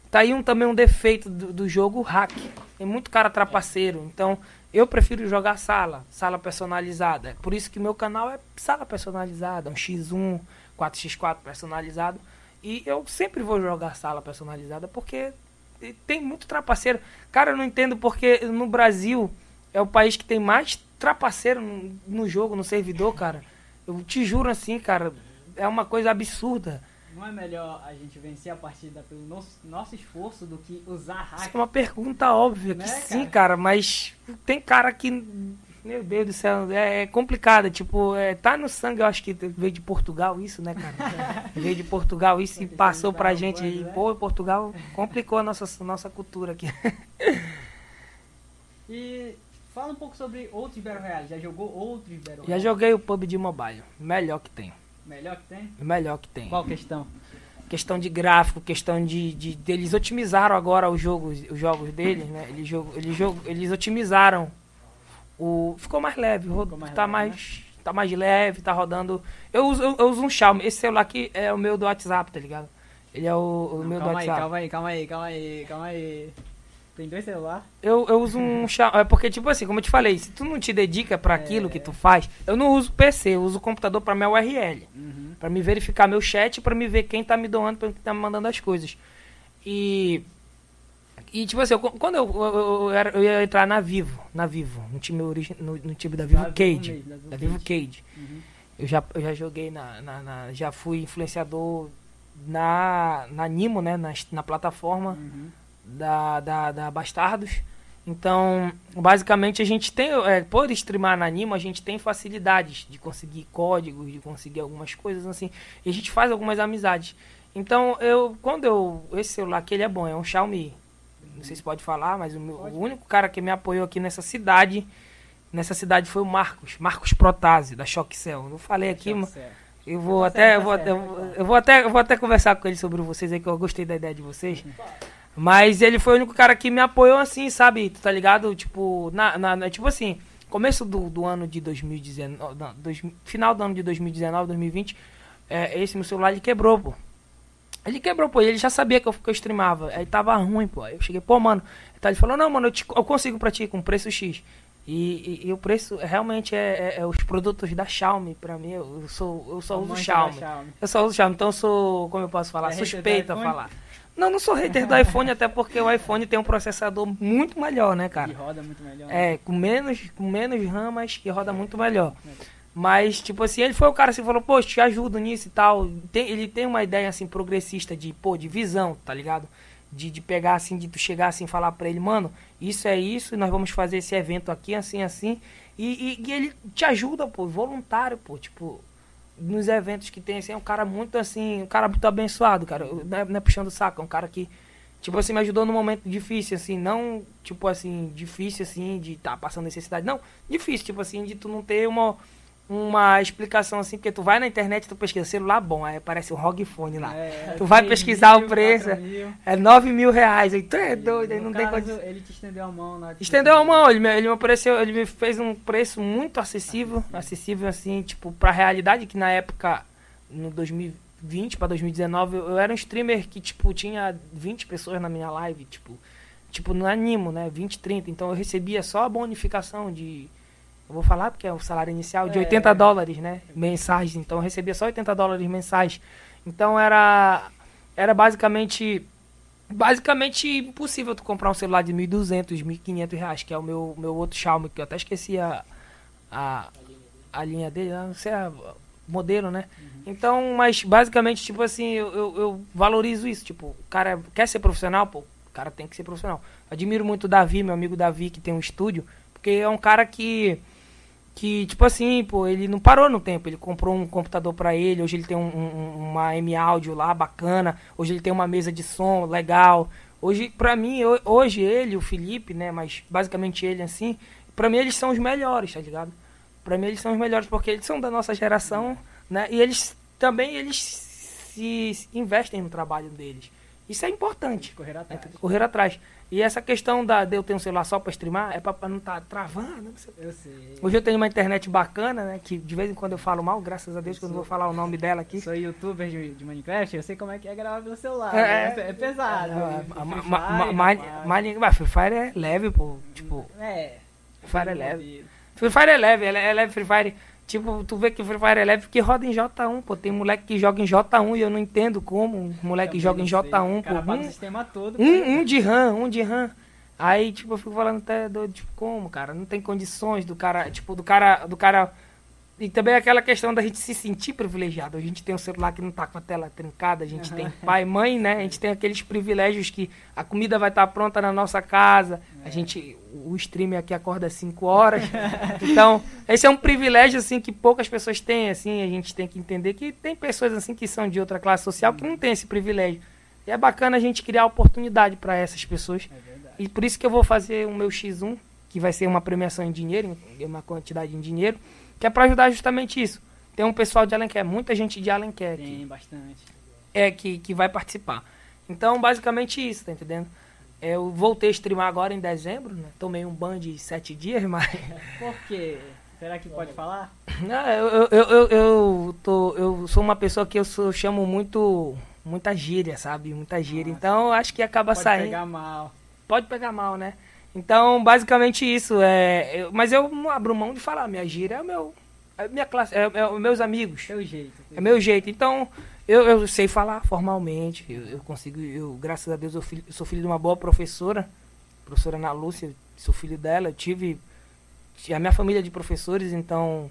Tá aí um, também um defeito do, do jogo, hack. Tem muito cara trapaceiro, então eu prefiro jogar sala, sala personalizada. É Por isso que meu canal é sala personalizada, um X1, 4x4 personalizado. E eu sempre vou jogar sala personalizada porque tem muito trapaceiro. Cara, eu não entendo porque no Brasil é o país que tem mais trapaceiro no, no jogo, no servidor, cara. Eu te juro assim, cara, é uma coisa absurda. Não é melhor a gente vencer a partida pelo nosso, nosso esforço do que usar Isso hack? é uma pergunta óbvia, que Né, sim, cara? cara, mas tem cara que. Meu Deus do céu, é, é complicado. Tipo, é, tá no sangue, eu acho que veio de Portugal isso, né, cara? veio de Portugal isso e Porque passou você pra gente. roubando, E, né? pô, Portugal complicou a nossa, nossa cultura aqui. E fala um pouco sobre outros Battle Royale. Já jogou outros Battle Já Royale? joguei o PUBG Mobile. Melhor que tem. Melhor que tem? Melhor que tem. Qual questão? questão de gráfico, questão de, de, de- eles otimizaram agora os jogos, os jogos deles, né? Eles, jogo, eles, jogo, eles otimizaram o ficou mais leve, Ficou mais tá leve, mais tá mais leve, tá rodando. Eu uso, eu, eu uso um Xiaomi, esse celular aqui é o meu do WhatsApp, tá ligado? Ele é o, o Não, meu do aí, WhatsApp. calma aí, calma aí, calma aí, calma aí. Tem dois celulares? Eu, eu uso um Xiaomi. É porque, tipo assim, como eu te falei, se tu não te dedica pra aquilo que tu faz, eu não uso PC, eu uso o computador pra minha URL. Uhum. Pra me verificar meu chat, pra me ver quem tá me doando, pra quem tá me mandando as coisas. E. E, tipo assim, eu- quando eu, eu, eu, eu ia entrar na Vivo, na Vivo, no time, origi no, no time da Vivo Da Vivo Cage. mesmo, da Vivo Vivo. Cage. Uhum. Eu já, eu já joguei na, na, na- Já fui influenciador na, na Nimo, né? Na, na plataforma Uhum. Da, da, da Bastardos. Então, basicamente, a gente tem, é, por streamar na Animo, a gente tem facilidades de conseguir códigos, de conseguir algumas coisas assim. E a gente faz algumas amizades. Então, eu, quando eu, esse celular aqui, ele é bom, é um Xiaomi. Não sei se pode falar, mas o, meu- o único cara que me apoiou aqui nessa cidade, nessa cidade foi o Marcos, Marcos Protásio, da Shockcell. Eu falei aqui, Tá ma- certo. eu vou Tá até, eu tá vou, vai falar. eu vou até, eu vou até conversar com ele sobre vocês aí, que eu gostei da ideia de vocês. Mas ele foi o único cara que me apoiou assim, sabe? Tu tá ligado? Tipo, na, na, na- tipo assim, começo do, do ano de 2019, não, dois, final do ano de 2019, 2020, é, esse meu celular ele quebrou, pô. Ele quebrou, pô, ele já sabia que eu, que eu streamava. Aí tava ruim, pô. Aí eu cheguei, pô, mano. Então ele falou, não, mano, eu, te- eu consigo pra ti com preço X. E, e- e o preço realmente é, é- é os produtos da Xiaomi, pra mim. Eu, sou, eu só uso Xiaomi. Xiaomi. Eu só uso Xiaomi, então eu sou, como eu posso falar, É suspeito a falar. Não, não sou hater do iPhone, até porque o iPhone tem um processador muito melhor, né, cara? roda muito melhor. né? É, com menos, com menos RAM, mas que roda muito melhor. Mas, tipo assim, ele foi o cara assim, falou, pô, te ajudo nisso e tal. Tem- ele tem uma ideia, assim, progressista de, pô, de visão, tá ligado? De, de pegar, assim, de tu chegar assim e falar pra ele, mano, isso é isso, e nós vamos fazer esse evento aqui, assim, assim. E, e, e ele te ajuda, pô, voluntário, pô, tipo, nos eventos que tem, assim, é um cara muito, assim, um cara muito abençoado, cara. Não é, não é puxando o saco, é um cara que, tipo assim, me ajudou num momento difícil, assim, não, tipo assim, difícil, assim, de estar passando necessidade, não, difícil, tipo assim, de tu não ter uma, uma explicação, assim, porque tu vai na internet, tu pesquisa celular bom, aí aparece o ROG Phone lá. É, tu vai 3 pesquisar mil, o preço, 4 mil. é 9 mil reais, aí tu é doido, aí não tem condição. Ele te estendeu a mão na Estendeu a mão, ele me, ele me ofereceu, ele me fez um preço muito acessível, acessível assim, tipo, pra realidade que na época, no 2020 pra 2019, eu, eu era um streamer que, tipo, tinha 20 pessoas na minha live, tipo, tipo, no animo, né, 20, 30, então eu recebia só a bonificação de, eu vou falar porque é o salário inicial, de É. 80 dólares, né, mensais, então eu recebia só 80 dólares mensais, então era, era basicamente basicamente impossível tu comprar um celular de 1.200, 1.500 reais, que é o meu, meu outro Xiaomi, que eu até esqueci a, a, a linha dele, não sei a o modelo, né? Então, mas basicamente, tipo assim, eu, eu, eu valorizo isso, tipo, o cara quer ser profissional, pô, o cara tem que ser profissional. Admiro muito o Davi, meu amigo Davi, que tem um estúdio, porque é um cara que que, tipo assim, pô, ele não parou no tempo. Ele comprou um computador pra ele, hoje ele tem um- um- uma M áudio lá bacana, hoje ele tem uma mesa de som legal. Hoje, pra mim, ho- hoje ele, o Felipe, né, mas basicamente ele assim, pra mim eles são os melhores, tá ligado? Pra mim eles são os melhores porque eles são da nossa geração, né? E eles também eles se se investem no trabalho deles. Isso é importante. Correr atrás. Correr atrás. E essa questão da, de eu ter um celular só pra streamar é pra, pra não estar travando. Não sei. Eu sei. Hoje eu tenho uma internet bacana, né? Que de vez em quando eu falo mal, graças a Deus que eu não vou falar o nome dela aqui. Sou youtuber de, de Minecraft, eu sei como é que é gravar pelo celular. É, né? É, pesado. Ah, mas Free Fire é leve, pô. Tipo, É. Free Fire é leve. Free Fire é leve, ela é leve Free Fire. Tipo, tu vê que Free Fire é leve porque roda em J1, pô. Tem moleque que joga em J1 e eu não entendo como um moleque joga em não sei. J1, O cara pô. o Um, sistema todo. um, um de RAM, um de RAM. Aí, tipo, eu fico falando até doido, tipo, como, cara? Não tem condições do cara, tipo, do cara, do cara... E também aquela questão da gente se sentir privilegiado. A gente tem um celular que não tá com a tela trincada, a gente tem pai e mãe, né? A gente tem aqueles privilégios que a comida vai estar pronta na nossa casa. A gente, o streamer aqui acorda às 5 horas. Então, esse é um privilégio, assim, que poucas pessoas têm, assim. A gente tem que entender que tem pessoas, assim, que são de outra classe social que não tem esse privilégio. E é bacana a gente criar oportunidade para essas pessoas. É. E por isso que eu vou fazer o meu X1, que vai ser uma premiação em dinheiro, uma quantidade em dinheiro, que é para ajudar justamente isso. Tem um pessoal de Alenquer, muita gente de Alenquer Tem bastante. é, que, que vai participar. Então, basicamente isso, tá entendendo? Eu voltei a streamar agora em dezembro, né? Tomei um ban de sete dias, mas... Por quê? Será que pode falar? Não, eu, eu, eu, eu, tô, eu sou uma pessoa que eu, sou, eu chamo muito... Muita gíria, sabe? Muita gíria. Nossa. Então, acho que acaba Pode saindo... pegar mal. pode pegar mal, né? Então, basicamente isso. É, eu- mas eu não abro mão de falar. Minha gíria é o meu. É minha classe, é, é os meus amigos. Seu jeito. É meu jeito. Então, eu, eu sei falar formalmente. Eu, eu consigo. Eu, graças a Deus, eu, filho- eu sou filho de uma boa professora. Professora Ana Lúcia, sou filho dela. Eu tive. A minha família é de professores, então.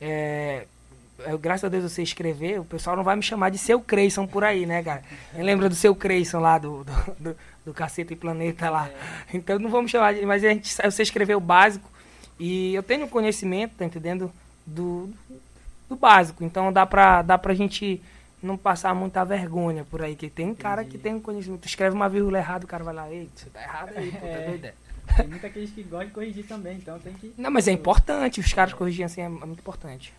É, eu, graças a Deus eu sei escrever. O pessoal não vai me chamar de seu Creyson por aí, né, cara? Lembra do seu Creyson lá do, do, do, do Caceta e Planeta lá. Então não vamos chamar de. Mas a gente, eu sei escrever o básico. E eu tenho conhecimento, tá entendendo? Do, do básico. Então dá pra, dá pra gente não passar muita vergonha por aí. Que tem cara que tem conhecimento. Tu escreve uma vírgula errada, o cara vai lá, ei, você tá errado aí, pô, tá É. doido? é?" Tem muita aqueles que gostam de corrigir também, então tem que. Não, mas é importante, os caras corrigirem assim é, é muito importante.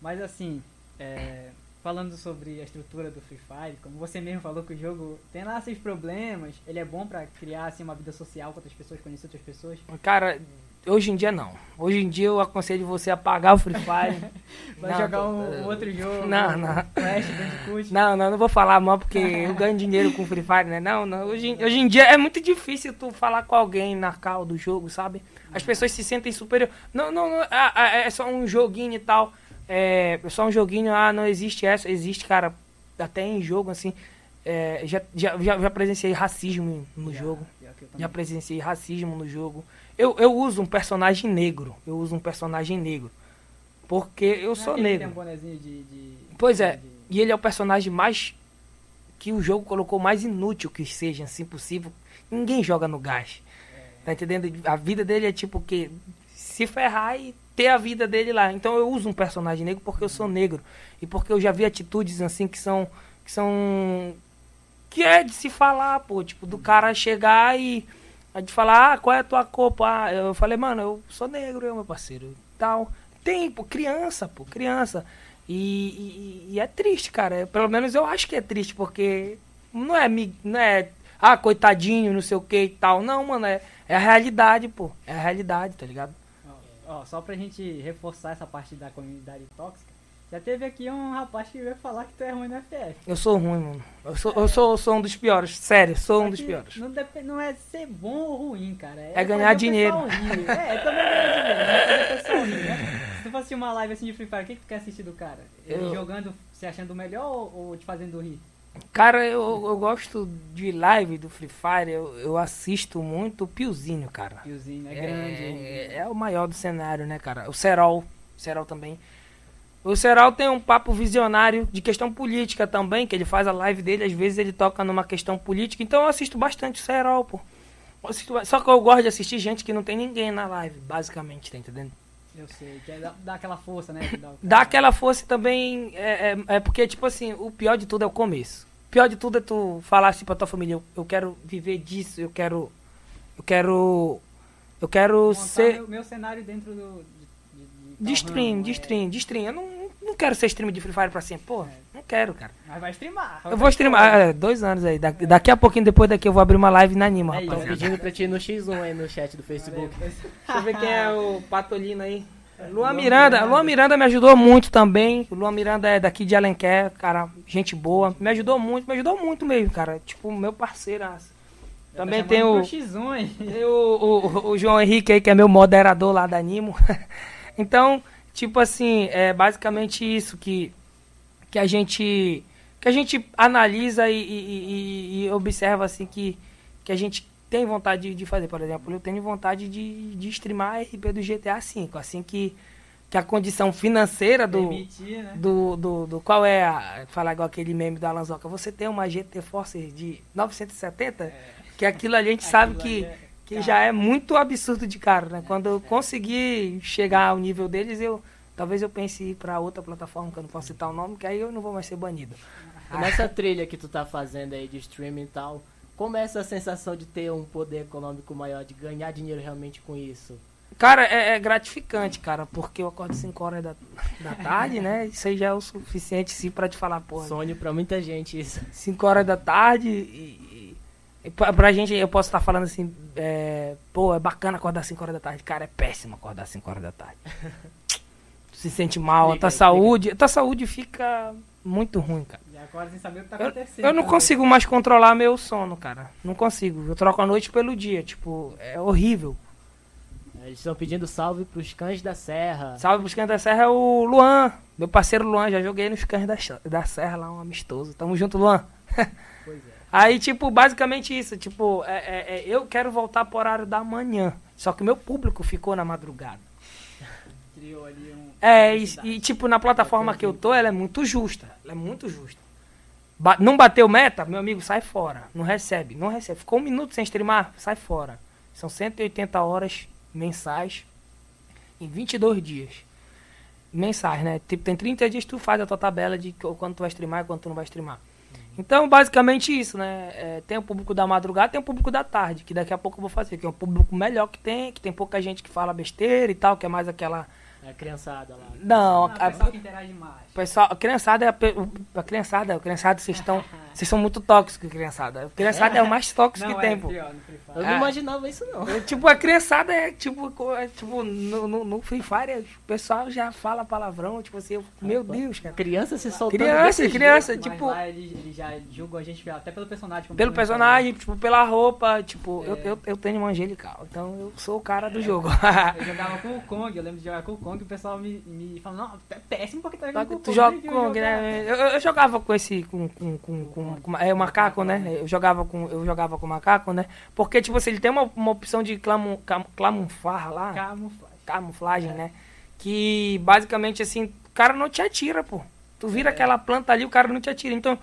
Mas assim, é, falando sobre a estrutura do Free Fire, como você mesmo falou que o jogo tem lá seus problemas, ele é bom pra criar assim uma vida social com outras pessoas, conhecer outras pessoas. Cara, hoje em dia não. Hoje em dia eu aconselho você a pagar o Free Fire. Vai Não, jogar um, um outro jogo. Não, não. Bandicoot. Não, não, não vou falar mal porque eu ganho dinheiro com Free Fire, né? Não, não. Hoje, em- hoje em dia é muito difícil tu falar com alguém na cal do jogo, sabe? As pessoas se sentem superior. Não, não, não ah, é só um joguinho e tal. É, é só um joguinho, ah, não existe essa. Existe, cara, até em jogo, assim. é, já, já, já, presenciei racismo no Já, jogo. Já presenciei racismo no jogo. Eu, eu uso um personagem negro. Eu uso um personagem negro. Porque eu Não é sou que negro. Tem um bonezinho de, de- Pois é. de- E ele é o personagem mais. que o jogo colocou mais inútil que seja, assim, possível. Ninguém joga no gás. Tá entendendo? A vida dele é tipo que se ferrar e ter a vida dele lá. Então eu uso um personagem negro porque eu sou negro. E porque eu já vi atitudes assim que são. que são. que é de se falar, pô. Tipo, do cara chegar e. de falar, ah, qual é a tua cor? Ah, eu falei, mano, eu sou negro, eu, meu parceiro. Tal. Tem, pô, criança, pô, criança. E, e- e é triste, cara. É, Pelo menos eu acho que é triste, porque não é, não é ah, coitadinho, não sei o que e tal. Não, mano, é, é a realidade, pô. É a realidade, tá ligado? Ó, só pra gente reforçar essa parte da comunidade tóxica, já teve aqui um rapaz que veio falar que tu é ruim no FF. Eu sou ruim, mano. Eu sou, eu sou, eu sou um dos piores, sério, sou um dos piores. Não, não é ser bom ou ruim, cara. É ganhar fazer o dinheiro. rir. É, também ganhar dinheiro. É rir, né? Se tu fosse uma live assim de Free Fire, o que, que tu quer assistir do cara? Ele Eu- jogando, se achando melhor ou, ou te fazendo rir? Cara, eu, eu gosto de live do Free Fire, eu, eu assisto muito o Piozinho, cara. Piozinho, é grande. É, é o maior do cenário, né, cara? O Serol. O Serol também. O Serol tem um papo visionário de questão política também, que ele faz a live dele, às vezes ele toca numa questão política. Então eu assisto bastante o Serol, pô. Assisto só que eu gosto de assistir gente que não tem ninguém na live, basicamente, tá entendendo? Eu sei, que é dar, dar aquela força, né? dá Dá aquela força também. É, é, é porque, tipo assim, o pior de tudo é o começo. O pior de tudo é tu falar assim pra tua família, eu, eu quero viver disso, eu quero. Eu quero. Eu quero Montar ser. meu, meu cenário dentro do. De, de, De stream, de é. stream, de stream. Eu não, não quero ser stream de Free Fire pra sempre. Pô, não quero, cara. Mas vai streamar. Eu vou streamar. É, dois anos aí. Da- Daqui a pouquinho, depois daqui, eu vou abrir uma live na Anima, É isso. Estão rapaziada. pedindo pra ti ir no X1 aí no chat do Facebook. Deixa eu ver quem é o Patolino aí. Luan Luan Miranda. Luan Miranda me ajudou muito também. O Luan Miranda é daqui de Alenquer, cara, gente boa. Me ajudou muito, me ajudou muito mesmo, cara. Tipo, meu parceiraço. Também Tá tem o, chamando pro X1, hein? tem o, o, o João Henrique aí, que é meu moderador lá da Animo. então, tipo assim, é basicamente isso que, que a gente que a gente analisa e, e- e- e observa assim que, que a gente tem vontade de, de fazer. Por exemplo, eu tenho vontade de, de streamar RP do GTA V, assim que, que a condição financeira do, Permitir, né? do, do, do qual é a, falar igual aquele meme da Lanzoca, você tem uma GT Force de 970, que aquilo a gente sabe É. Aquilo que, ali é- que já é muito absurdo de cara, né? Quando eu conseguir chegar ao nível deles, eu talvez eu pense em ir para outra plataforma que eu não posso citar o nome, que aí eu não vou mais ser banido. E nessa trilha que tu tá fazendo aí de streaming e tal, como é essa sensação de ter um poder econômico maior, de ganhar dinheiro realmente com isso? Cara, é, é gratificante, cara, porque eu acordo 5 horas da, da tarde, né? Isso aí já é o suficiente sim pra te falar, porra. Sonho pra muita gente isso. 5 horas da tarde e pra, pra gente, eu posso estar falando assim, é, pô, é bacana acordar 5 horas da tarde. Cara, é péssimo acordar 5 horas da tarde. Tu se sente mal, a Explica tua aí, saúde, a tua saúde fica muito ruim, cara. E agora sem saber o que tá Eu, acontecendo. eu não também. consigo mais controlar meu sono, cara. Não consigo. Eu troco a noite pelo dia. Tipo, é horrível. Eles estão pedindo salve pros cães da serra. Salve pros cães da serra é o Luan. Meu parceiro Luan. Já joguei nos cães da, da serra lá, um amistoso. Tamo junto, Luan. Aí, tipo, basicamente isso. Tipo, é, é- é, eu quero voltar pro horário da manhã. Só que o meu público ficou na madrugada. Criou ali um. É, e, e, tipo, na plataforma que eu tô, ela é muito justa. Ela é muito justa. Ba- não bateu meta, meu amigo, sai fora. Não recebe, não recebe. Ficou um minuto sem streamar, sai fora. São 180 horas mensais em 22 dias. Mensais, né? Tipo, tem 30 dias que tu faz a tua tabela de qu- quando tu vai streamar e quando tu não vai streamar. Então, basicamente isso, né? É, tem o público da madrugada, tem o público da tarde, que daqui a pouco eu vou fazer, que é um público melhor que tem, que tem pouca gente que fala besteira e tal, que é mais aquela. É a criançada lá. Não, Ah, a, o pessoal que interage mais. Pessoal, a criançada é a, a criançada, a criançada, vocês estão. Vocês são muito tóxicos, criançada. A criançada é o mais tóxico Não, que é, tem, pô. pior, no Free Fire. Eu não Ah. imaginava isso, não. É, tipo, a criançada é tipo, é, tipo no, no, no Free Fire, o pessoal já fala palavrão, tipo assim, eu- meu Deus, cara. Criança se soltando. Criança, criança, Mas tipo, lá eles, eles já julgam a gente até pelo personagem. como pelo tu personagem, tipo, pela roupa, tipo, eu, É. eu, eu tenho uma angelical, então eu sou o cara do jogo. falou. Eu jogava com o Kong, eu lembro de jogar com o Kong e o pessoal me, me falou, não, é péssimo porque tá jogando com o Tu joga com eu Kong, jogar." né? Eu, eu- eu jogava com esse. Com, com, com, com, com- é o macaco, né? Eu jogava com. Eu jogava com o macaco, né? Porque, tipo assim, ele tem uma, uma opção de clamu, cam, camuflar lá. Camuflagem. Camuflagem, né? Que basicamente assim, o cara não te atira, pô. Tu vira aquela planta ali, o cara não te atira. Então,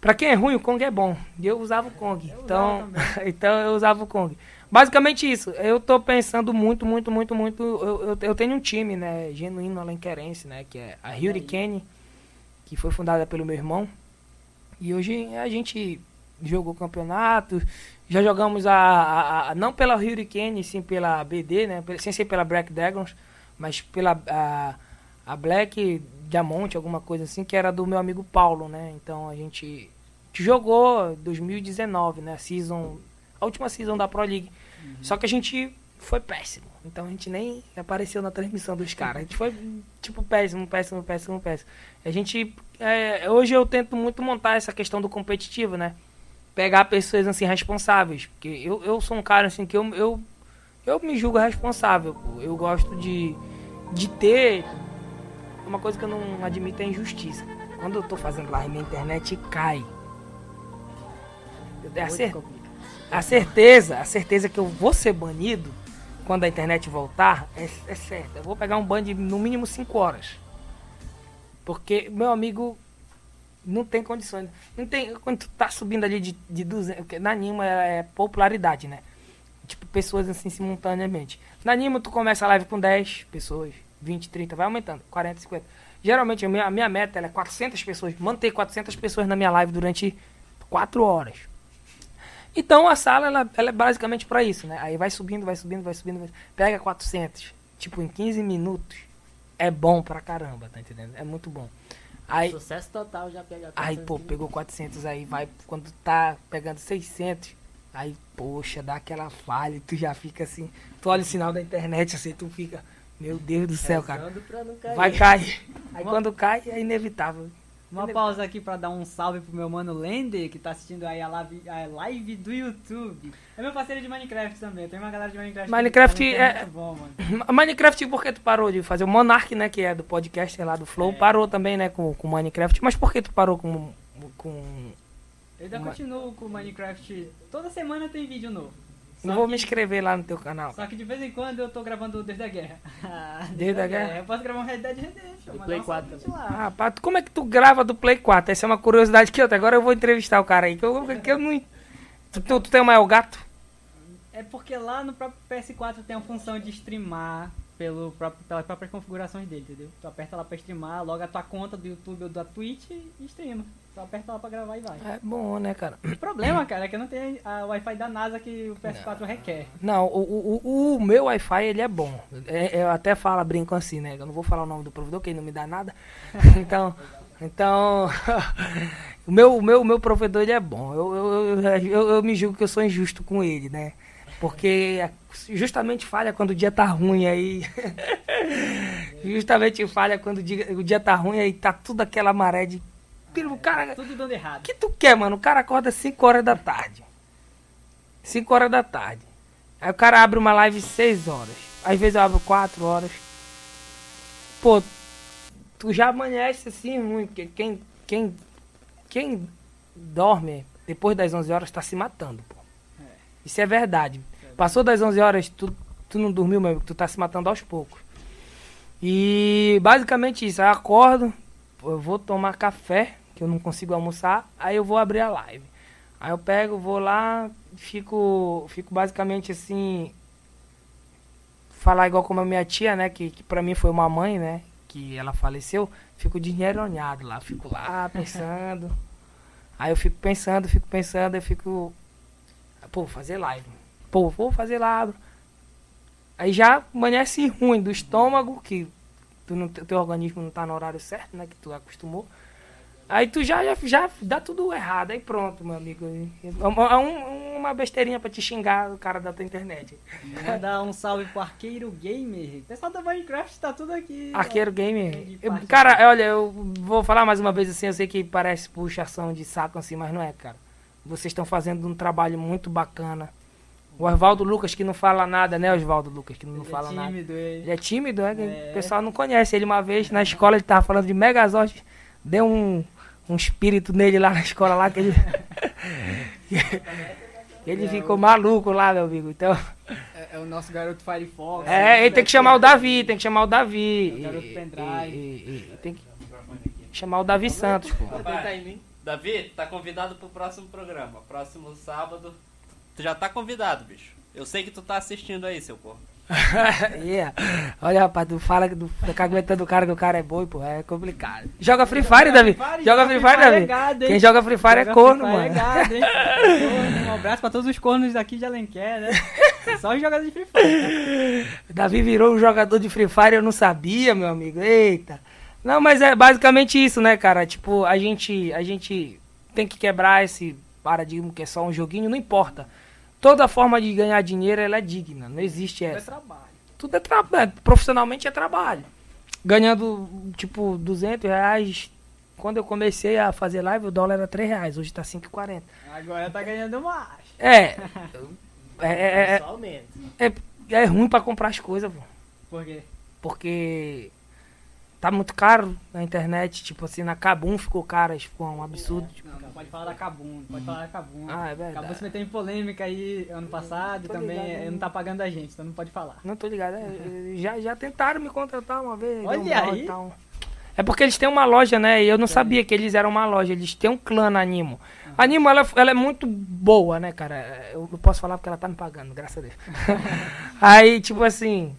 pra quem é ruim, o Kong é bom. E eu usava o Kong. Então, então eu usava o Kong. Basicamente isso. Eu tô pensando muito, muito, muito, muito. Eu, eu, eu tenho um time, né? Genuíno alenquerense, né? Que é a Hurricane, que foi fundada pelo meu irmão. E hoje a gente jogou campeonato. Já jogamos a, a- a- não pela Hurricane, sim pela BD, né? Sem ser pela Black Dragons, mas pela a, a Black Diamond, alguma coisa assim, que era do meu amigo Paulo, né? Então a gente jogou 2019, né? Season, a última season da Pro League. Só que a gente foi péssimo. Então a gente nem apareceu na transmissão dos caras. A gente foi, tipo, péssimo, péssimo, péssimo, péssimo. A gente. é, hoje eu tento muito montar essa questão do competitivo, né? Pegar pessoas assim responsáveis. Porque eu, eu sou um cara assim que eu, eu, eu me julgo responsável. pô. Eu gosto de, de ter. Uma coisa que eu não admito é injustiça. Quando eu tô fazendo live na internet cai. Eu tenho a Muito cer- complicado. A certeza, a certeza que eu vou ser banido quando a internet voltar é, é certa. Eu vou pegar um ban de no mínimo 5 horas. Porque, meu amigo, não tem condições. Não tem, quando tu tá subindo ali de, de 200, porque na Anima é, é popularidade, né? Tipo, pessoas assim simultaneamente. Na Anima tu começa a live com 10 pessoas, 20, 30, vai aumentando, 40, 50. Geralmente a minha, a minha meta é 400 pessoas, manter 400 pessoas na minha live durante 4 horas. Então a sala ela, ela é basicamente para isso, né? Aí vai subindo, vai subindo, vai subindo, vai... pega 400, tipo em 15 minutos. É bom pra caramba, tá entendendo? É muito bom. Aí Sucesso total já pega Aí, 400 pô, mil. pegou 400 aí, vai, quando tá pegando 600, aí, poxa, dá aquela falha e tu já fica assim, tu olha o sinal da internet assim, tu fica, meu Deus do céu, cara, vai cair. Aí quando cai, é inevitável. Uma pausa aqui pra dar um salve pro meu mano Lender, que tá assistindo aí a live, a live do YouTube. É meu parceiro de Minecraft também, tem uma galera de Minecraft. Minecraft que é- muito bom, mano. Ma- Minecraft, por que tu parou de fazer? O Monark, né, que é do podcast lá do Flow, parou também, né, com, com Minecraft. Mas por que tu parou com... com... Eu ainda continuo com o Minecraft, toda semana tem vídeo novo. Não vou me inscrever lá no teu canal. Só que de vez em quando eu tô gravando Desde a Guerra. Desde a Guerra? Eu posso gravar um Red Dead Redemption. Mandar Play um 4 salve lá. Ah, pá, como é que tu grava do Play 4? Essa é uma curiosidade que eu. Agora eu vou entrevistar o cara aí, que eu, que eu não... Tu, tu, tu tem uma Elgato? É porque lá no próprio PS4 tem a função de streamar pelo próprio, pelas próprias configurações dele, entendeu? Tu aperta lá pra streamar, loga a tua conta do YouTube ou da Twitch e streama. Tu aperta lá pra gravar e vai. É bom, né, cara? O problema, cara, é que não tem a Wi-Fi da NASA que o PS4 requer. Não, o, o, o- meu Wi-Fi ele é bom. É- eu até falo, brinco assim, né? Eu não vou falar o nome do provedor, que ele não me dá nada. Então, então o meu, o meu, o meu provedor ele é bom. Eu, eu, eu, eu, eu me julgo que eu sou injusto com ele, né? Porque justamente falha quando o dia tá ruim aí. Justamente falha quando o dia, o dia tá ruim, aí tá tudo aquela maré de. O cara. Tudo dando errado. O que tu quer, mano? O cara acorda 5 horas da tarde. 5 horas da tarde. Aí o cara abre uma live 6 horas. Às vezes eu abro 4 horas. Pô, tu já amanhece assim ruim, porque quem, quem, quem dorme depois das 11 horas tá se matando, pô. Isso é verdade. Passou das 11 horas, tu, tu não dormiu, meu amigo, tu tá se matando aos poucos. E basicamente isso, eu acordo, eu vou tomar café, que eu não consigo almoçar, aí eu vou abrir a live. Aí eu pego, vou lá, fico, fico basicamente assim, falar igual como a minha tia, né, que, que pra mim foi uma mãe, né, que ela faleceu, fico dinheironhado lá, fico lá pensando. Aí eu fico pensando, fico pensando, eu fico, pô, fazer live. Pô, vou fazer live. Aí já amanhece ruim do estômago, que tu não, teu organismo não tá no horário certo, né, que tu acostumou. Aí tu já, já, já dá tudo errado, aí pronto, meu amigo. É uma, um- uma besteirinha pra te xingar o cara da tua internet. Mandar um salve pro Arqueiro Gamer. O pessoal da Minecraft tá tudo aqui. Arqueiro Gamer. Eu- cara, olha, eu vou falar mais uma vez assim, eu sei que parece puxação de saco assim, mas não é, cara. Vocês estão fazendo um trabalho muito bacana. O Oswaldo Lucas que não fala nada, né, Oswaldo Lucas que não Ele fala é nada. tímido, ele. Ele é tímido, é? É. O pessoal não conhece. Ele uma vez na escola ele tava falando de Megazord, deu um, um espírito nele lá na escola lá que ele. ele ficou maluco lá, meu amigo. Então, É, é o nosso garoto Firefox. é, né? ele tem que chamar o Davi, tem que chamar o Davi. É o garoto E- pendrive. e- e- e tem que chamar o Davi Santos, pô. Davi, tá convidado pro próximo programa. Próximo sábado. Tu já tá convidado, bicho. Eu sei que tu tá assistindo aí, seu corpo. Yeah. Olha, rapaz, tu fala que tu fica aguentando o cara que o cara é boi, pô, é complicado. Joga Free Fire, Davi. Joga Free Fire, é Davi. Quem joga Free Fire é corno, Free Fire mano. É gado, hein? Corno, um abraço pra todos os cornos daqui de Alenquer, né? Só os jogadores de Free Fire. Davi virou um jogador de Free Fire, eu não sabia, meu amigo. Eita. Não, mas é basicamente isso, né, cara? Tipo, a gente, a gente tem que quebrar esse paradigma que é só um joguinho, não importa. Toda forma de ganhar dinheiro, ela é digna. Não existe É essa. trabalho. Tudo é trabalho. Profissionalmente é trabalho. Ganhando, tipo, 200 reais. Quando eu comecei a fazer live, o dólar era 3 reais. Hoje tá 5,40. Agora tá ganhando mais. É. É, é, aumenta. é, é, é ruim pra comprar as coisas, pô. Por quê? porque tá muito caro na internet, tipo assim, na Kabum ficou caro, ficou um absurdo. tipo, Não, não pode falar da Kabum, pode falar da Kabum. Ah, é verdade. Kabum se meteu em polêmica aí ano passado e também ligado, não tá pagando a gente, então não pode falar. Não tô ligado, é, já, já tentaram me contratar uma vez. Olha um aí. tal. É porque eles têm uma loja, né? E eu não sabia que eles eram uma loja. Eles têm um clã na Animo. A Animo, ela, ela é muito boa, né, cara? Eu não posso falar porque ela tá me pagando, graças a Deus. Aí, tipo assim...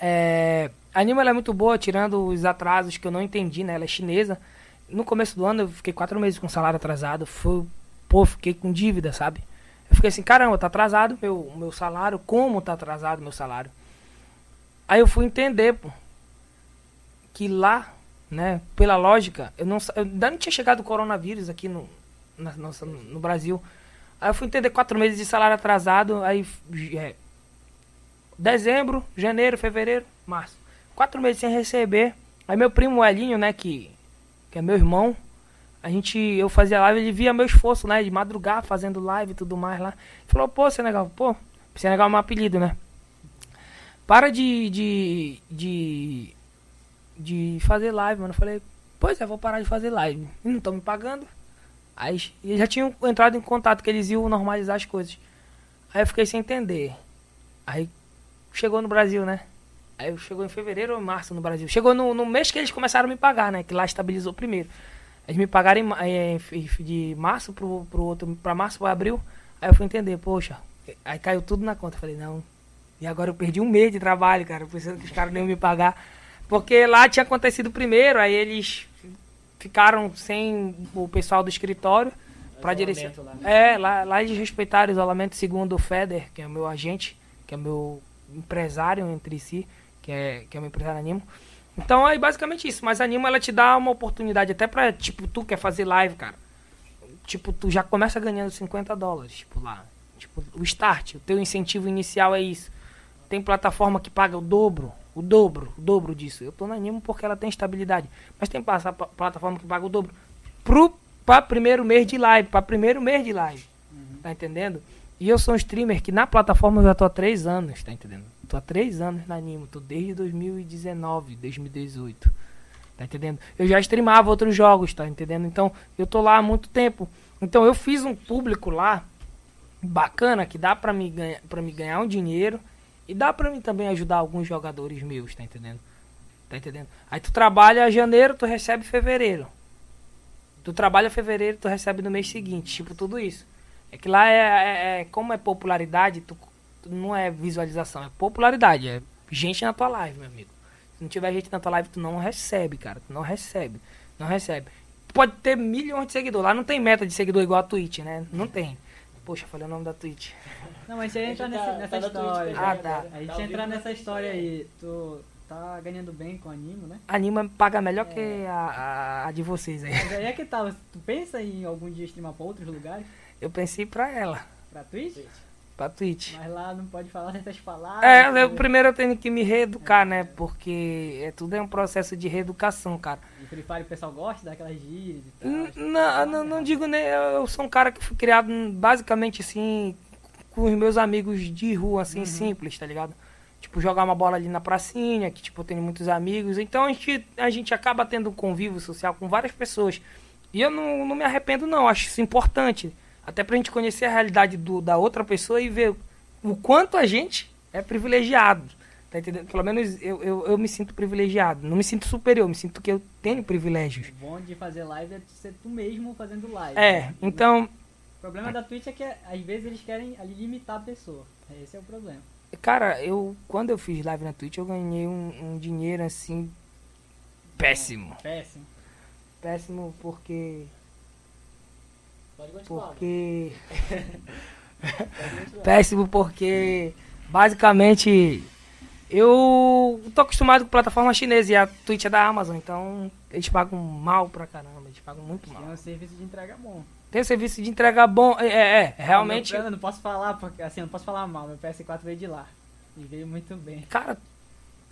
É, a Animo, ela é muito boa, tirando os atrasos que eu não entendi, né? Ela é chinesa. No começo do ano, eu fiquei quatro meses com salário atrasado. Foi, pô, fiquei com dívida, sabe? Eu fiquei assim, caramba, tá atrasado meu, meu salário. Como tá atrasado meu salário? Aí eu fui entender, pô, que lá, né, pela lógica, eu não, eu ainda não tinha chegado o coronavírus aqui no, na, nossa, no Brasil. Aí eu fui entender quatro meses de salário atrasado, aí é, dezembro, janeiro, fevereiro, março. Quatro meses sem receber. Aí meu primo Elinho, né, que, que é meu irmão, a gente, eu fazia live, ele via meu esforço, né, de madrugar, fazendo live e tudo mais lá. Falou, pô, Senegal, pô, Senegal é um apelido, né? Para de, de, de, de fazer live, mano. Eu falei, pois é, vou parar de fazer live. E não estão me pagando. Aí eles já tinham entrado em contato que eles iam normalizar as coisas. Aí eu fiquei sem entender. Aí chegou no Brasil, né? Aí chegou em fevereiro ou março no Brasil. Chegou no, no mês que eles começaram a me pagar, né? Que lá estabilizou primeiro. Eles me pagaram em, eh, de março pro, pro outro, pra março pra abril. Aí eu fui entender, poxa. Aí caiu tudo na conta. Eu falei, não. E agora eu perdi um mês de trabalho, cara, pensando que os caras não iam me pagar. Porque lá tinha acontecido primeiro, aí eles ficaram sem o pessoal do escritório para direção. Isolamento lá. É, lá, lá eles respeitaram o isolamento segundo o Feder, que é o meu agente, que é o meu empresário entre si, que é, que é o meu empresário animo. Então é basicamente isso, mas a Animo ela te dá uma oportunidade até pra, tipo, tu quer fazer live, cara. Tipo, tu já começa ganhando 50 dólares, tipo, lá. Tipo, o start, o teu incentivo inicial é isso. Tem plataforma que paga o dobro. O dobro, o dobro disso. Eu tô na Animo porque ela tem estabilidade. Mas tem plataforma que paga o dobro. Pro, pra primeiro mês de live, pra primeiro mês de live. Tá entendendo? E eu sou um streamer que na plataforma eu já tô há três anos, tá entendendo? Tô há três anos na Animo, tô desde 2019, 2018. Tá entendendo? Eu já streamava outros jogos, tá entendendo? Então, eu tô lá há muito tempo. Então, eu fiz um público lá bacana que dá pra me ganhar, para me ganhar um dinheiro e dá pra mim também ajudar alguns jogadores meus, tá entendendo? Tá entendendo? Aí tu trabalha janeiro, tu recebe fevereiro. Tu trabalha fevereiro, tu recebe no mês seguinte, tipo tudo isso. É que lá é, é- é- como é popularidade, tu não é visualização, é popularidade, é gente na tua live, meu amigo. Se não tiver gente na tua live, tu não recebe, cara. Tu não recebe. Não recebe. Pode ter milhões de seguidores. Lá não tem meta de seguidor igual a Twitch, né? Não tem. Poxa, falei o nome da Twitch. Não, mas você entra Tá- nessa, tá nessa na Twitch, história. Ah, tá. A Tá gente ao entrar nessa história Twitch, aí. Tu tá ganhando bem com animo, né? A Anima paga melhor que a, a, a de vocês aí. Mas aí é que tá. Tu pensa em algum dia streamar pra outros lugares? Eu pensei pra ela, Pra Twitch? Pra Twitch. Mas lá não pode falar certas palavras. É, eu, primeiro eu tenho que me reeducar, né? Porque é, tudo é um processo de reeducação, cara. E Free Fire o pessoal gosta daquelas gírias e tal. N- Não, não, não digo nem. Eu sou um cara que fui criado basicamente assim, com os meus amigos de rua, assim, simples, tá ligado? Tipo, jogar uma bola ali na pracinha, que tipo, eu tenho muitos amigos. Então a gente, a gente acaba tendo um convívio social com várias pessoas. E eu não, não me arrependo, não. Acho isso importante. Até pra gente conhecer a realidade do, da outra pessoa e ver o quanto a gente é privilegiado. Tá entendendo? Pelo menos eu, eu, eu me sinto privilegiado. Não me sinto superior, me sinto que eu tenho privilégios. O bom de fazer live é ser tu mesmo fazendo live. É, então, O problema da Twitch é que às vezes eles querem ali limitar a pessoa. Esse é o problema. Cara, eu quando eu fiz live na Twitch eu ganhei um, um dinheiro assim péssimo. Péssimo. Péssimo porque Pode continuar. porque Pode continuar. péssimo porque basicamente eu tô acostumado com plataforma chinesa e a Twitch é da Amazon, então eles pagam mal pra caramba, eles pagam muito Tem mal. um serviço de entrega bom. Tem serviço de entrega bom, é, é, é, realmente. Eu não posso falar, porque assim, eu não posso falar mal. Meu PS4 veio de lá. E veio muito bem. Cara,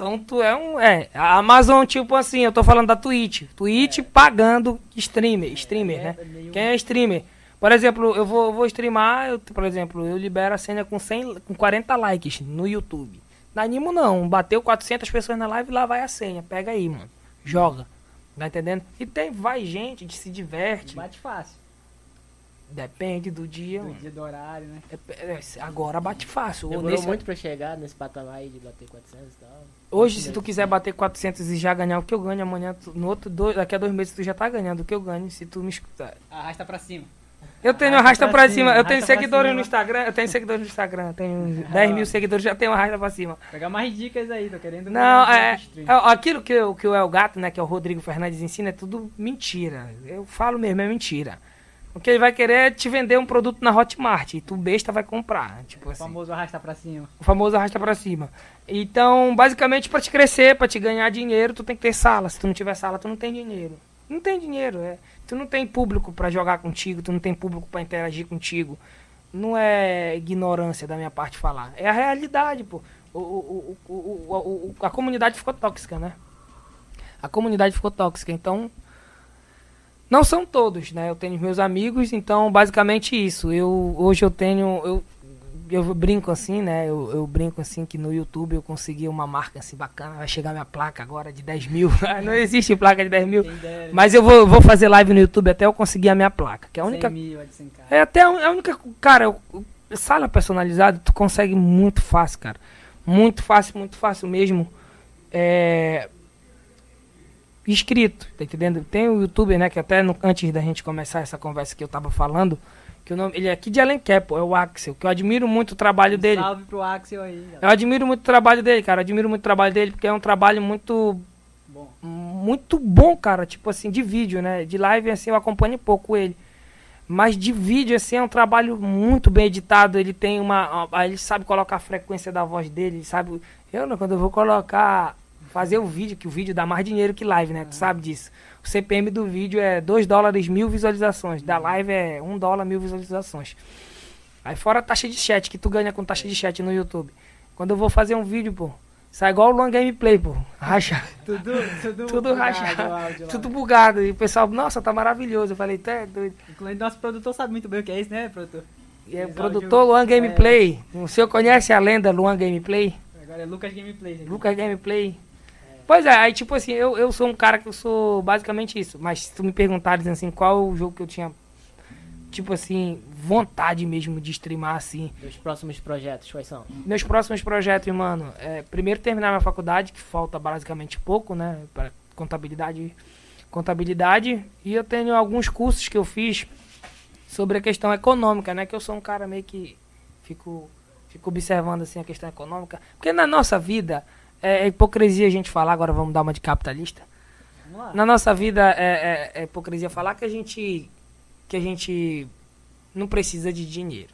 então tu é um. É, a Amazon, tipo assim, eu tô falando da Twitch. Twitch pagando streamer, streamer, É, né? é Quem é streamer? Por exemplo, eu vou, vou streamar, eu, por exemplo, eu libero a cena com, 100, com 40 likes no YouTube. Na Animo não, bateu 400 pessoas na live, lá vai a senha. Pega aí, mano. Joga. Tá entendendo? E tem, vai gente, se diverte. Bate fácil. Depende do dia, Do dia do horário, né? É- é, agora bate fácil. Ou Demorou nesse- muito pra chegar nesse patamar aí de bater 400 e tal. Hoje, se tu quiser bater 400 e já ganhar o que eu ganho amanhã, tu- no outro dois, daqui a dois meses tu já tá ganhando o que eu ganho se tu me escutar. Arrasta pra cima. Eu tenho Arrasta arrasta pra pra cima, cima, eu tenho seguidores cima. no Instagram, eu tenho seguidores no Instagram, tenho 10 mil seguidores, já tenho arrasta pra cima. Pegar mais dicas aí, tô querendo. Não, é, é, aquilo que, o- que o El Gato, né, que é o Rodrigo Fernandes ensina, é tudo mentira. Eu falo mesmo, é mentira. O que ele vai querer é te vender um produto na Hotmart e tu besta vai comprar, tipo O assim. famoso arrasta pra cima. O famoso arrasta pra cima. Então, basicamente, pra te crescer, pra te ganhar dinheiro, tu tem que ter sala. Se tu não tiver sala, tu não tem dinheiro. Não tem dinheiro, é. Tu não tem público pra jogar contigo, tu não tem público pra interagir contigo. Não é ignorância da minha parte falar. É a realidade, pô. O, o, o, o, o- o- a comunidade ficou tóxica, né? A comunidade ficou tóxica, então. Não são todos, né? Eu tenho meus amigos, então basicamente isso. Eu hoje eu tenho eu eu brinco assim, né? Eu, eu brinco assim que no YouTube eu consegui uma marca assim bacana. Vai chegar minha placa agora de 10 mil. Não existe placa de 10 mil. Mas eu vou, vou fazer live no YouTube até eu conseguir a minha placa. Que é a 100 única. mil, é de 100k. É até a a única. Cara, eu- sala personalizada tu consegue muito fácil, cara. Muito fácil, muito fácil mesmo. É. Inscrito, tá entendendo? Tem o youtuber, né? Que até no- antes da gente começar essa conversa que eu tava falando. Que o nome, ele é aqui de Alenquer, pô, é o Axel. Que eu admiro muito o trabalho dele. Salve pro Axel aí. Eu galera. admiro muito o trabalho dele, cara. Eu admiro muito o trabalho dele, porque é um trabalho muito Bom. muito bom, cara, tipo assim, de vídeo, né? De live, assim, eu acompanho pouco ele. Mas de vídeo, assim, é um trabalho muito bem editado. Ele tem uma. Ele sabe colocar a frequência da voz dele, ele sabe. Eu quando eu vou colocar. Fazer o vídeo, que o vídeo dá mais dinheiro que live, né? Tu sabe disso. O CPM do vídeo é 2 dólares mil visualizações. Da live é 1 dólar mil visualizações. Aí fora a taxa de chat, que tu ganha com taxa de chat no YouTube. Quando eu vou fazer um vídeo, pô, Sai igual o Luan Gameplay, pô. Racha. Tudo, tudo, Tudo lá. Tudo bugado. E o pessoal, nossa, tá maravilhoso. Eu falei, tá é doido. Inclusive, nosso produtor sabe muito bem o que é isso, né, produtor? E é produtor Luan Gameplay. O senhor conhece a lenda Luan Gameplay? Agora é Lucas Gameplay. gente. Lucas Gameplay. Pois é, aí tipo assim, eu, eu sou um cara que eu sou basicamente isso. Mas se tu me perguntares assim, qual o jogo que eu tinha, tipo assim, vontade mesmo de streamar assim. Os próximos projetos, quais são? Meus próximos projetos, mano, é primeiro terminar minha faculdade, que falta basicamente pouco, né? Para contabilidade. Contabilidade. E eu tenho alguns cursos que eu fiz sobre a questão econômica, né? Que eu sou um cara meio que fico, fico observando assim a questão econômica. Porque na nossa vida, é, é hipocrisia a gente falar, agora vamos dar uma de capitalista. Na nossa vida é, é- é hipocrisia falar que a gente que a gente não precisa de dinheiro.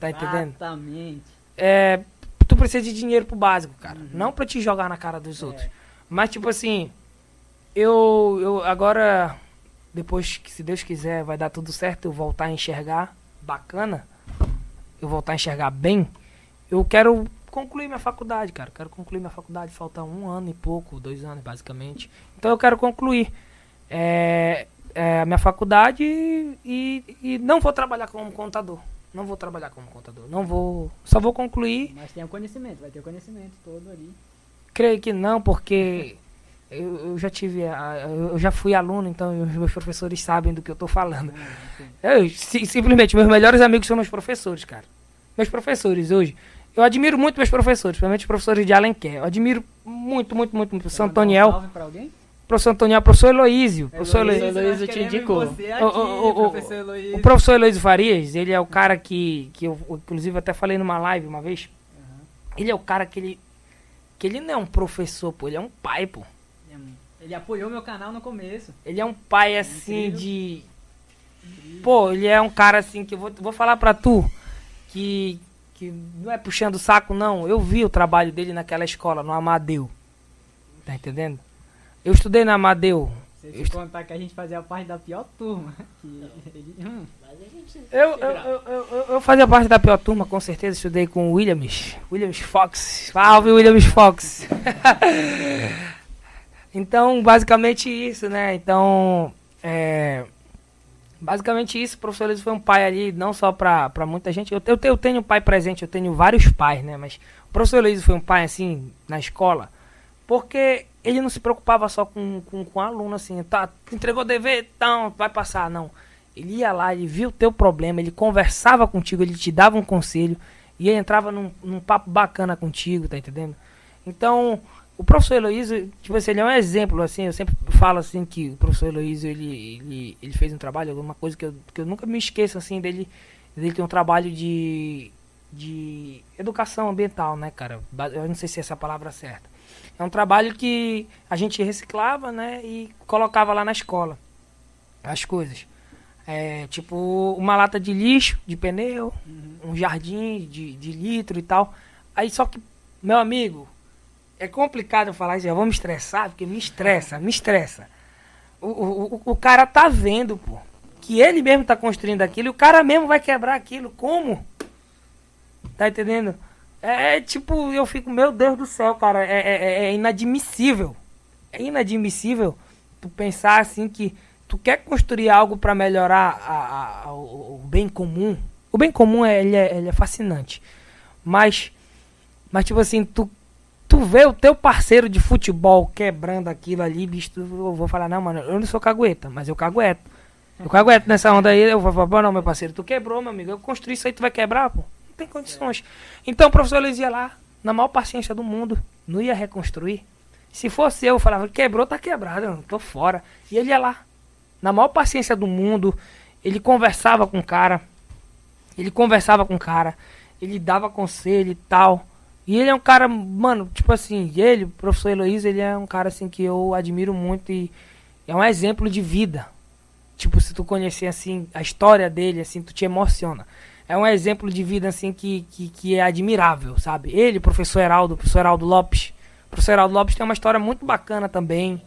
Tá entendendo? Exatamente. É, tu precisa de dinheiro pro básico, cara. Não pra te jogar na cara dos outros. Mas tipo assim, eu eu agora depois que se Deus quiser vai dar tudo certo, eu voltar a enxergar bacana, eu voltar a enxergar bem, eu quero concluir minha faculdade, cara. Quero concluir minha faculdade, falta um ano e pouco, dois anos basicamente. Então eu quero concluir é, é, a minha faculdade e, e não vou trabalhar como contador. Não vou trabalhar como contador. Não vou. Só vou concluir. Mas tem o conhecimento, vai ter o conhecimento todo ali. Creio que não, porque eu, eu já tive. a- Eu já fui aluno, então os meus professores sabem do que eu tô falando. Eu, si- simplesmente, meus melhores amigos são meus professores, cara. Meus professores hoje. Eu admiro muito meus professores, principalmente os professores de Alenquer. Eu admiro muito, muito, muito, muito. Professor um Antoniel. salve pra alguém? Professor Antoniel, professor Heloísio. Professor Heloísio. Heloísio. Heloísio nós te indicou. você Ô, ô, ô, ô, professor Heloísio. O professor Heloísio Farias, ele é o cara que, que eu, inclusive, até falei numa live uma vez. Ele é o cara que ele. Que ele não é um professor, pô, ele é um pai, pô. Ele apoiou meu canal no começo. Ele é um pai assim Incrível. de. Pô, ele é um cara assim que eu vou, vou falar pra tu que, que não é puxando o saco, não. Eu vi o trabalho dele naquela escola, no Amadeu. Tá entendendo? Eu estudei na Amadeu. Você Eu te estu- contar que a gente fazia parte da pior turma. Ele, hum, eu, eu, eu, eu- eu fazia parte da pior turma, com certeza. Estudei com o Williams. Williams Fox. Salve, Williams Fox. então, basicamente isso, né? Então, é, basicamente isso. O professor Luiz foi um pai ali, não só pra muita gente. Eu, eu, eu tenho um pai presente, eu tenho vários pais, né? Mas o professor Luiz foi um pai, assim, na escola, porque ele não se preocupava só com, com, com aluno, assim. Tá, entregou dever, então, vai passar. Não. Ele ia lá, ele via o teu problema, ele conversava contigo, ele te dava um conselho e ele entrava num, num papo bacana contigo, tá entendendo? Então, o professor Heloísio, tipo assim, ele é um exemplo, assim, eu sempre falo assim que o professor Heloísio, ele, ele, ele fez um trabalho, uma coisa que eu, que eu nunca me esqueço, assim, dele, dele ter um trabalho de, de educação ambiental, né, cara? Eu não sei se essa é a palavra certa. É um trabalho que a gente reciclava, né, e colocava lá na escola as coisas. É, tipo, uma lata de lixo, de pneu, um jardim de, de litro e tal. Aí só que, meu amigo, é complicado falar isso, eu vou me estressar, porque me estressa, me estressa. O, o, o- cara tá vendo, pô, que ele mesmo tá construindo aquilo e o cara mesmo vai quebrar aquilo. Como? Tá entendendo? É, é tipo, eu fico, meu Deus do céu, cara, é, é- é inadmissível. É inadmissível tu pensar assim que tu quer construir algo para melhorar a- a- o, o bem comum. O bem comum é, ele é, ele é fascinante. Mas, mas tipo assim, tu, tu vê o teu parceiro de futebol quebrando aquilo ali, bicho, tu- eu vou falar, não, mano, eu não sou cagueta, mas eu cagueto. Eu cagueto nessa onda aí, eu vou falar, "Pô, não, meu parceiro, tu quebrou, meu amigo, eu construí isso aí, tu vai quebrar, pô. Não tem condições. Então o professor Luiz ia lá, na maior paciência do mundo, não ia reconstruir. Se fosse eu, eu falava, quebrou, tá quebrado, eu tô fora. E ele ia lá, na maior paciência do mundo, ele conversava com o cara, ele conversava com o cara, ele dava conselho e tal. E ele é um cara, mano, tipo assim, ele, o professor Heloísa, ele é um cara assim que eu admiro muito e é um exemplo de vida. Tipo, se tu conhecer assim a história dele, assim, tu te emociona. É um exemplo de vida assim que, que, que é admirável, sabe? Ele, o professor Heraldo, o professor Heraldo Lopes. O professor Heraldo Lopes tem uma história muito bacana também,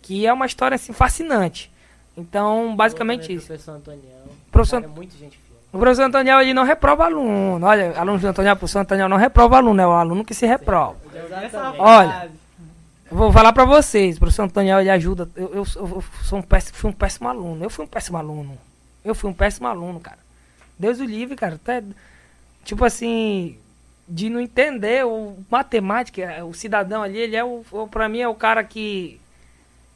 que é uma história assim fascinante. Então, basicamente Também isso. Professor Antoniel. Professor- Cara, é muito gente. O professor Antoniel ele não reprova aluno. Olha, aluno do Antoniel, o professor Antoniel não reprova aluno, é o aluno que se reprova. Olha. Vou falar pra vocês, o professor Antoniel ele ajuda. Eu, eu, eu sou um péssimo, fui um péssimo aluno. Eu fui um péssimo aluno. Eu fui um péssimo aluno, cara. Deus o livre, cara. Até, tipo assim, de não entender o matemática, é, o cidadão ali, ele é o, o pra mim é o cara que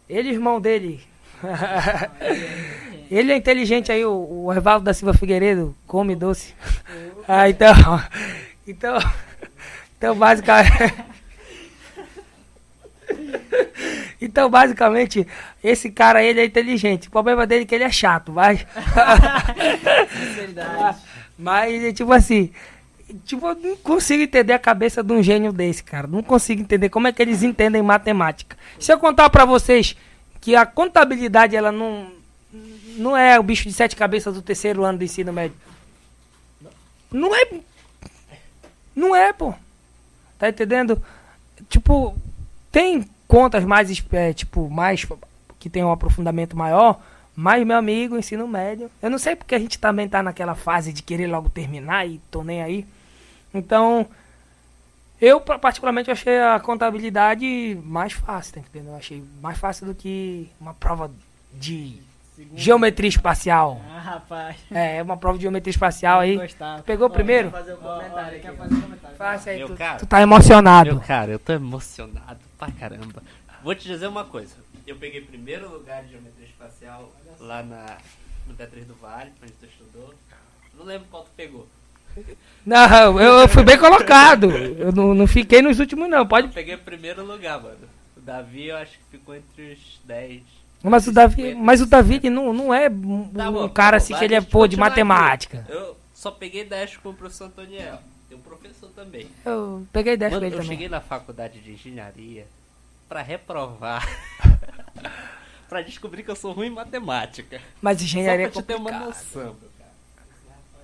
ele irmão dele. ele é inteligente aí, o, o Evaldo da Silva Figueiredo, come doce. ah, então, então, então basicamente Então, basicamente, esse cara ele é inteligente. O problema dele é que ele é chato, mas Sinceridade. mas tipo assim, tipo, eu não consigo entender a cabeça de um gênio desse, cara. Não consigo entender como é que eles entendem matemática. Se eu contar pra vocês que a contabilidade ela não não é o bicho de sete cabeças do terceiro ano do ensino médio. Não é. Não é, pô. Tá entendendo? Tipo, tem contas mais, é, tipo, mais que tem um aprofundamento maior, mas meu amigo, ensino médio, eu não sei porque a gente também tá naquela fase de querer logo terminar e tô nem aí. Então, eu pa- particularmente achei a contabilidade mais fácil, tá entendendo? Eu achei mais fácil do que uma prova de geometria espacial. Ah, rapaz. É, uma prova de geometria espacial aí. Gostava. Pegou primeiro? Fazer um ó, comentário fazer um comentário. Fácil aí, Meu tu, cara. tu tá emocionado. Meu cara, eu tô emocionado pra caramba. Vou te dizer uma coisa. Eu peguei primeiro lugar de geometria espacial lá na, no Beatriz do Vale, onde tu estudou. Não lembro qual tu pegou. Não, eu, eu fui bem colocado. Eu não, não fiquei nos últimos, não. Eu Pode. peguei primeiro lugar, mano. O Davi eu acho que ficou entre os 10. Mas o Davi, mas o David não, não é um, Tá um bom, cara tá assim que ele é pô de continua aqui. matemática. Eu só peguei 10 com o professor Antoniel. Tem um professor também. Eu peguei 10 Mano, com ele eu também. cheguei na faculdade de engenharia pra reprovar. pra descobrir que eu sou ruim em matemática. Mas engenharia é Só pra te ter uma complicado. noção, meu cara.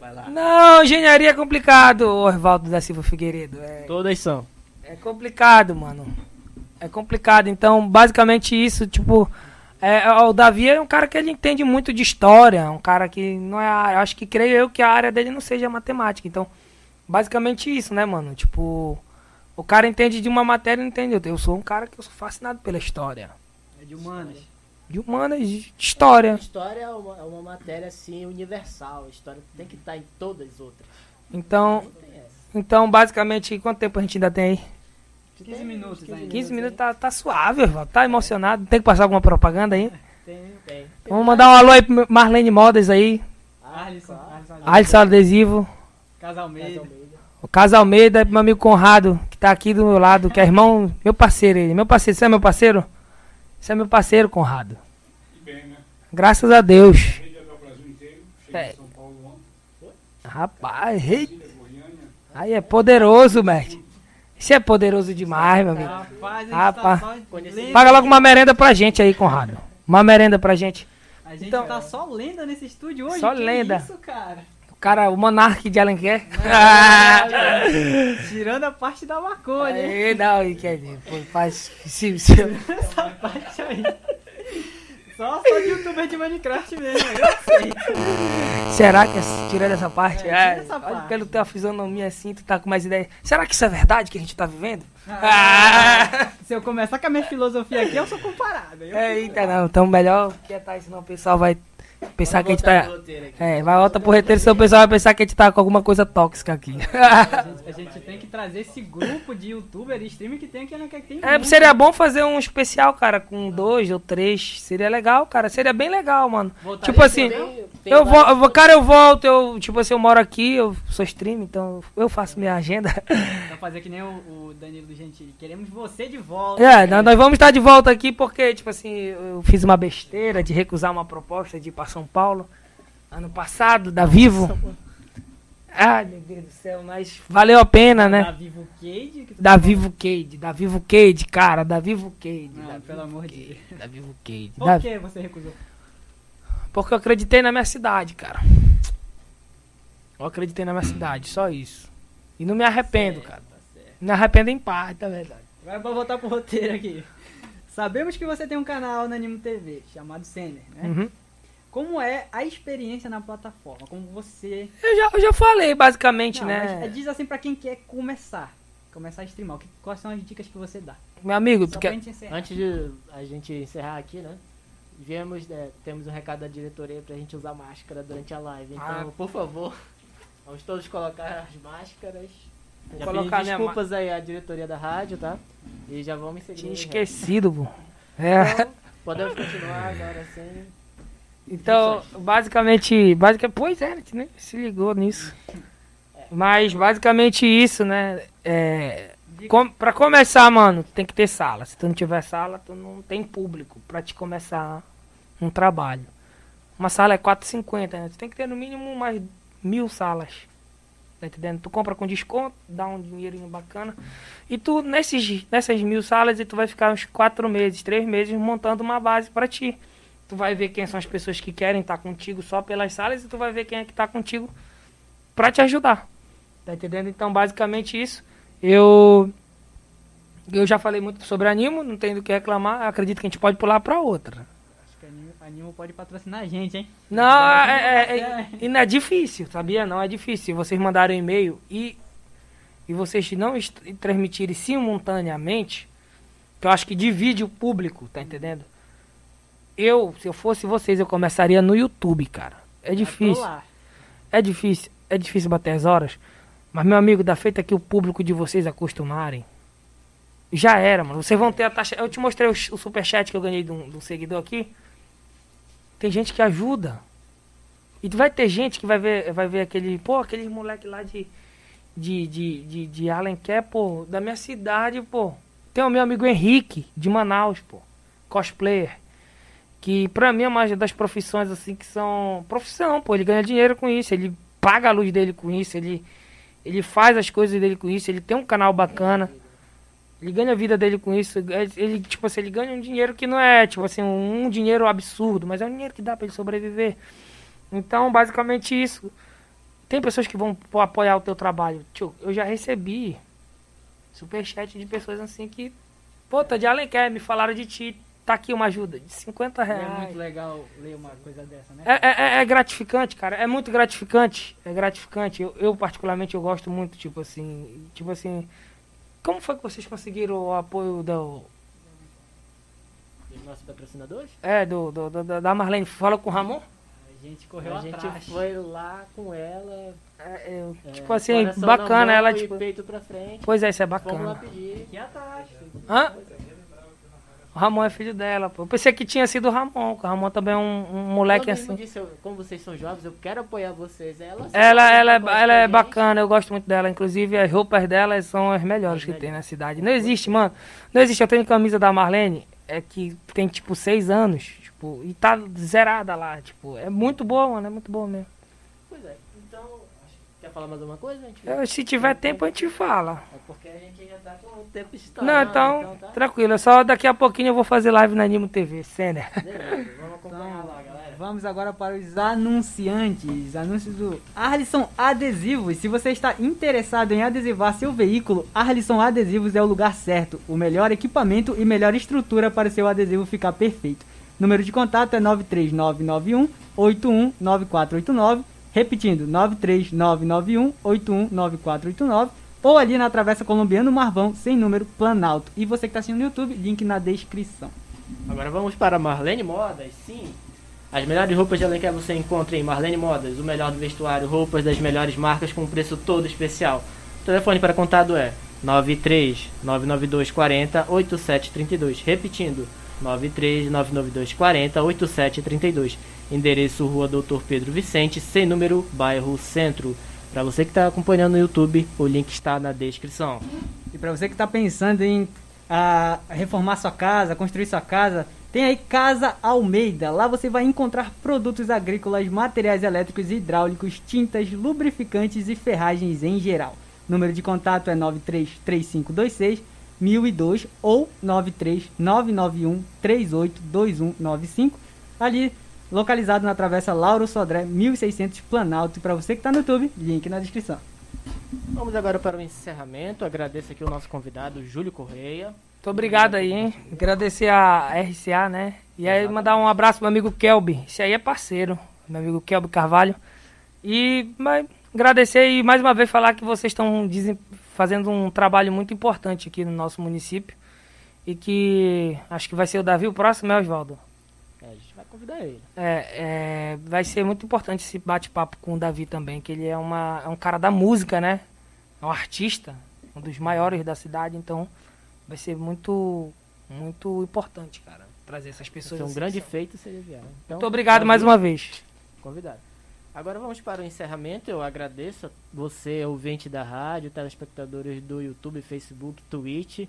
Vai lá. Não, engenharia é complicado, Orvaldo da Silva Figueiredo. É, Todas são. é complicado, mano. É complicado. Então, basicamente isso, tipo. É, o Davi é um cara que ele entende muito de história. Um cara que não é. a- Acho que creio eu que a área dele não seja matemática. Então, basicamente isso, né, mano? Tipo. O cara entende de uma matéria e não entende outra. Eu sou um cara que eu sou fascinado pela história. É de humanas. De humanas, de história. História é uma, é uma matéria assim universal. História tem que estar em todas as outras. Então, então, basicamente, quanto tempo a gente ainda tem aí? 15 minutos ainda. 15 minutos tá, tá suave, Osvaldo. Tá emocionado. Tem que passar alguma propaganda aí? Tem Tem. Vamos mandar um alô aí pro Marlene Modas aí. Alisson. Alisson, Alisson Adesivo. Casa Almeida. O Casa Almeida, meu amigo Conrado, que tá aqui do meu lado, que é irmão, meu parceiro ele. Meu parceiro, você é meu parceiro? Você é meu parceiro, Conrado. Graças a Deus. É. Rapaz, rei. Aí é poderoso, mestre. Isso é poderoso demais, meu amigo. Rapaz, tá. Paga logo uma merenda pra gente aí, Conrado. Uma merenda pra gente. A gente Então- tá só lenda nesse estúdio hoje. Só que lenda. isso, cara? O cara, o monarca de Alenquer. Tirando a parte da maconha? Aí, não, quer dizer, pô, faz. Se, se, Essa parte aí. Só só de youtuber de Minecraft mesmo, eu será que é, tirando essa parte? É, tira essa parte. pelo teu fisionomia assim, tu tá com mais ideia. Será que isso é verdade que a gente tá vivendo? Ah. Se eu começar com a minha filosofia aqui, eu sou comparado. Eu É, Eita, não, então melhor quietar, senão o pessoal vai pensar que a gente tá. É, vai volta pro roteiro, senão o pessoal vai pensar que a gente tá com alguma coisa tóxica aqui. A gente, a gente tem que trazer esse grupo de youtuber e streamer que tem aqui na que tem É, muito. seria bom fazer um especial, cara, com dois ou três. Seria legal, cara. Seria bem legal, mano. Voltar tipo assim, eu vou, eu vou- cara, eu volto, eu, tipo assim, eu moro aqui, eu sou stream, então eu faço minha agenda. Pra fazer que nem o, o Danilo do Gentili. Queremos você de volta. É, nós, nós vamos estar de volta aqui porque, tipo assim, eu fiz uma besteira de recusar uma proposta de pra São Paulo ano passado, da Vivo. Ai, meu Deus do céu, mas valeu a pena, Da né? Vivo Cade. Da tá Vivo Cade, da Vivo Cade, cara, da Vivo Cade. falando. da Não, pelo Vivo amor de Deus. Da Vivo Cade. Por da- que você recusou? Porque eu acreditei na minha cidade, cara. Eu acreditei na minha cidade, só isso. E não me arrependo, cara. Me arrependo em parte, na verdade. Agora vou voltar pro roteiro aqui. Sabemos que você tem um canal na Animo TV chamado Sender, né? Uhum. Como é a experiência na plataforma? Como você. Eu já, eu já falei, basicamente, Não, né? mas diz assim pra quem quer começar. Começar a streamar. Quais são as dicas que você dá? Meu amigo, encerrar. Antes de a gente encerrar aqui, né? Viemos, é, temos um recado da diretoria pra gente usar máscara durante a live. Então, Ah. por favor, vamos todos colocar as máscaras. Vou Já colocar pedi minha desculpas aí à diretoria da rádio, tá? E já vamos seguir. Tinha esquecido, pô. É. Então, podemos continuar agora sem. Então, basicamente, basicamente, pois é, nem se ligou nisso. Mas basicamente isso, né? É, com, pra começar, mano, tem que ter sala. Se tu não tiver sala, tu não tem público pra te começar um trabalho. Uma sala é 4,50, né? Tu tem que ter no mínimo mais mil salas. Tá entendendo? Tu compra com desconto, dá um dinheirinho bacana. E tu, nesses, nessas mil salas, e tu vai ficar uns quatro meses, três meses montando uma base pra ti. Tu vai ver quem são as pessoas que querem estar contigo só pelas salas e tu vai ver quem é que tá contigo pra te ajudar. Tá entendendo? Então, basicamente isso. Eu eu já falei muito sobre animo, não tem do que reclamar. Acredito que a gente pode pular pra outra. Acho que Animo, Animo pode patrocinar a gente, hein? Não, é, é- é- e não é difícil, sabia? Não é difícil. Vocês mandarem um e-mail e, e vocês não transmitirem simultaneamente, que eu acho que divide o público, tá entendendo? Eu, se eu fosse vocês, eu começaria no YouTube, cara. É difícil. É difícil, é difícil bater as horas. Mas, meu amigo, da feita que o público de vocês acostumarem. Já era, mano. Vocês vão ter a taxa. Eu te mostrei o, o superchat que eu ganhei de um, de um seguidor aqui. Tem gente que ajuda. E vai ter gente que vai ver, vai ver aquele. Pô, aquele moleque lá de. De, de, de, de Alenquer, pô, da minha cidade, pô. Tem o meu amigo Henrique, de Manaus, pô. Cosplayer. Que pra mim é uma das profissões assim que são. Profissão, pô. Ele ganha dinheiro com isso. Ele paga a luz dele com isso. Ele, ele faz as coisas dele com isso. Ele tem um canal bacana. Ele ganha a vida dele com isso. Ele, ele, tipo assim, ele ganha um dinheiro que não é, tipo assim, um, dinheiro absurdo, mas é um dinheiro que dá pra ele sobreviver. Então, basicamente isso. Tem pessoas que vão apoiar o teu trabalho. Tio, eu já recebi superchat de pessoas assim que, pô, tá de Alenquer, me falaram de ti, tá aqui uma ajuda de 50 É reais. muito legal ler uma coisa dessa, né? É, é- é gratificante, cara. É muito gratificante. É gratificante. Eu, eu, particularmente, eu gosto muito, tipo assim. Tipo assim. Como foi que vocês conseguiram o apoio do. Dos nossos patrocinadores? É, do, do- do- da- Marlene? Fala com o Ramon? A gente correu a gente atrás. foi lá com ela. É, eu- é, tipo assim, bacana mão ela, tipo. peito pra frente. Pois é, isso é Vamos lá bacana. pedir. Aqui atrás. Hã? O Ramon é filho dela, pô. Eu pensei que tinha sido o Ramon, que o Ramon também é um, um moleque assim. disse, eu- como vocês são jovens, eu quero apoiar vocês. Ela, Ela, ela, é, ela é bacana, eu gosto muito dela. Inclusive, as roupas dela são as melhores que tem na cidade. Não existe, mano. Não existe. Eu tenho camisa da Marlene, é que tem tipo seis anos, tipo, e tá zerada lá. Tipo, é muito boa, mano. É muito boa mesmo. Pois é. Então, acho que- quer falar mais alguma coisa? Gente... Eu, se tiver tempo, a gente fala. É porque a gente já tá com o tempo estourado. Não, então, tá? tranquilo. É só daqui a pouquinho eu vou fazer live na Animo TV. Beleza, vamos acompanhar lá, galera. Vamos agora para os anunciantes. Anúncios do Arlisson Adesivos. Se você está interessado em adesivar seu veículo, Arlisson Adesivos é o lugar certo. O melhor equipamento e melhor estrutura para o seu adesivo ficar perfeito. Número de contato é 93991 819489. Repetindo, 93991 819489. Ou ali na Travessa Colombiano Marvão, sem número, Planalto. E você que está assistindo no YouTube, link na descrição. Agora vamos para Marlene Modas, sim. As melhores roupas de Alenquer você encontra em Marlene Modas, o melhor do vestuário, roupas das melhores marcas com preço todo especial. O telefone para contato é 93 992 40 8732. Repetindo, 93 992 40 8732. Endereço Rua Doutor Pedro Vicente, sem número, bairro Centro. Para você que está acompanhando no YouTube, o link está na descrição. E para você que está pensando em ah, reformar sua casa, construir sua casa, tem aí Casa Almeida. Lá você vai encontrar produtos agrícolas, materiais elétricos hidráulicos, tintas, lubrificantes e ferragens em geral. Número de contato é 933526 1002 ou 93991 382195. Ali localizado na Travessa Lauro Sodré 1600 Planalto. E para você que está no YouTube, link na descrição. Vamos agora para o encerramento. Agradeço aqui o nosso convidado, Júlio Correia. Muito obrigado aí, hein? Agradecer a RCA, né? E aí mandar um abraço pro meu amigo Kelby. Esse aí é parceiro, meu amigo Kelby Carvalho. E mas, agradecer e mais uma vez falar que vocês estão fazendo um trabalho muito importante aqui no nosso município. E que acho que vai ser o Davi o próximo, né, Oswaldo? É, a gente vai convidar ele. É, é, vai ser muito importante esse bate-papo com o Davi também, que ele é, uma, é um cara da música, né? É um artista, um dos maiores da cidade, então vai ser muito, muito importante, cara, trazer essas pessoas. Foi um grande feito se ele vier. Então, Muito obrigado mais uma vez. Convidado. Agora vamos para o encerramento. Eu agradeço a você, ouvinte da rádio, telespectadores do YouTube, Facebook, Twitch.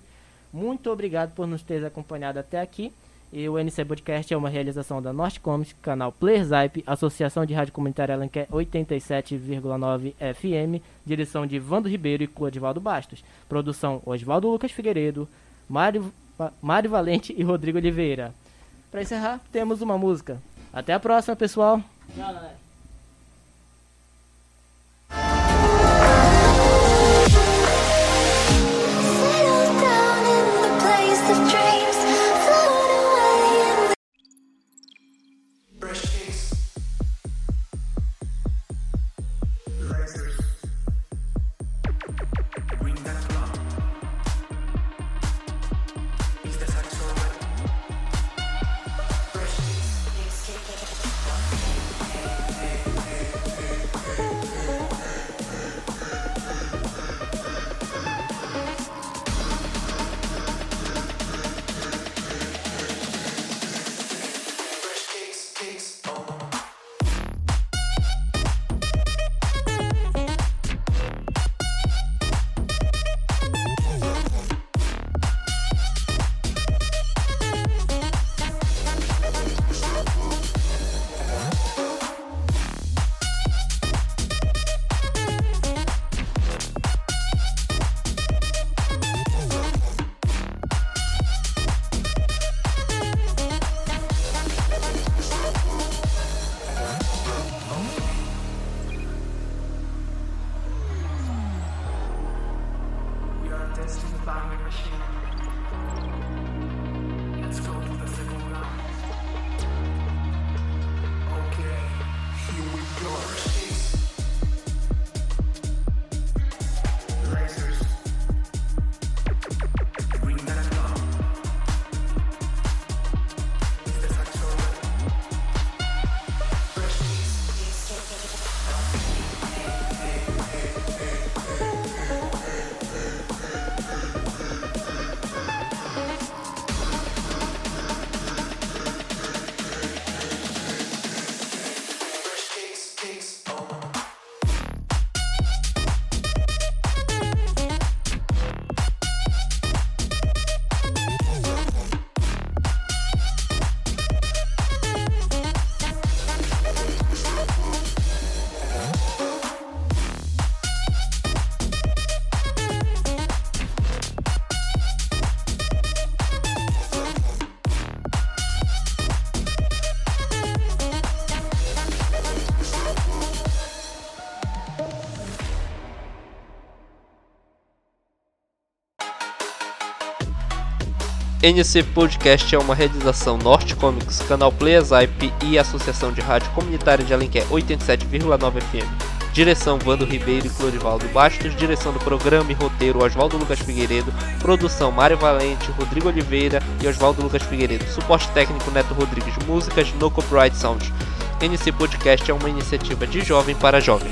Muito obrigado por nos ter acompanhado até aqui. E o NC Podcast é uma realização da Norte Comics, canal Playerzype, Associação de Rádio Comunitária Alenquer 87,9 FM, direção de Vando Ribeiro e Clodivaldo Bastos. Produção Oswaldo Lucas Figueiredo, Mário, Mário Valente e Rodrigo Oliveira. Para encerrar, temos uma música. Até a próxima, pessoal! Tchau, galera. NC Podcast é uma realização Norte Comics, canal Playerzype e Associação de Rádio Comunitária de Alenquer 87,9 FM. Direção Vando Ribeiro e Clorivaldo Bastos, direção do programa e roteiro Oswaldo Lucas Figueiredo, produção Mário Valente, Rodrigo Oliveira e Oswaldo Lucas Figueiredo, suporte técnico Neto Rodrigues, músicas no Copyright Sound. NC Podcast é uma iniciativa de jovem para jovem.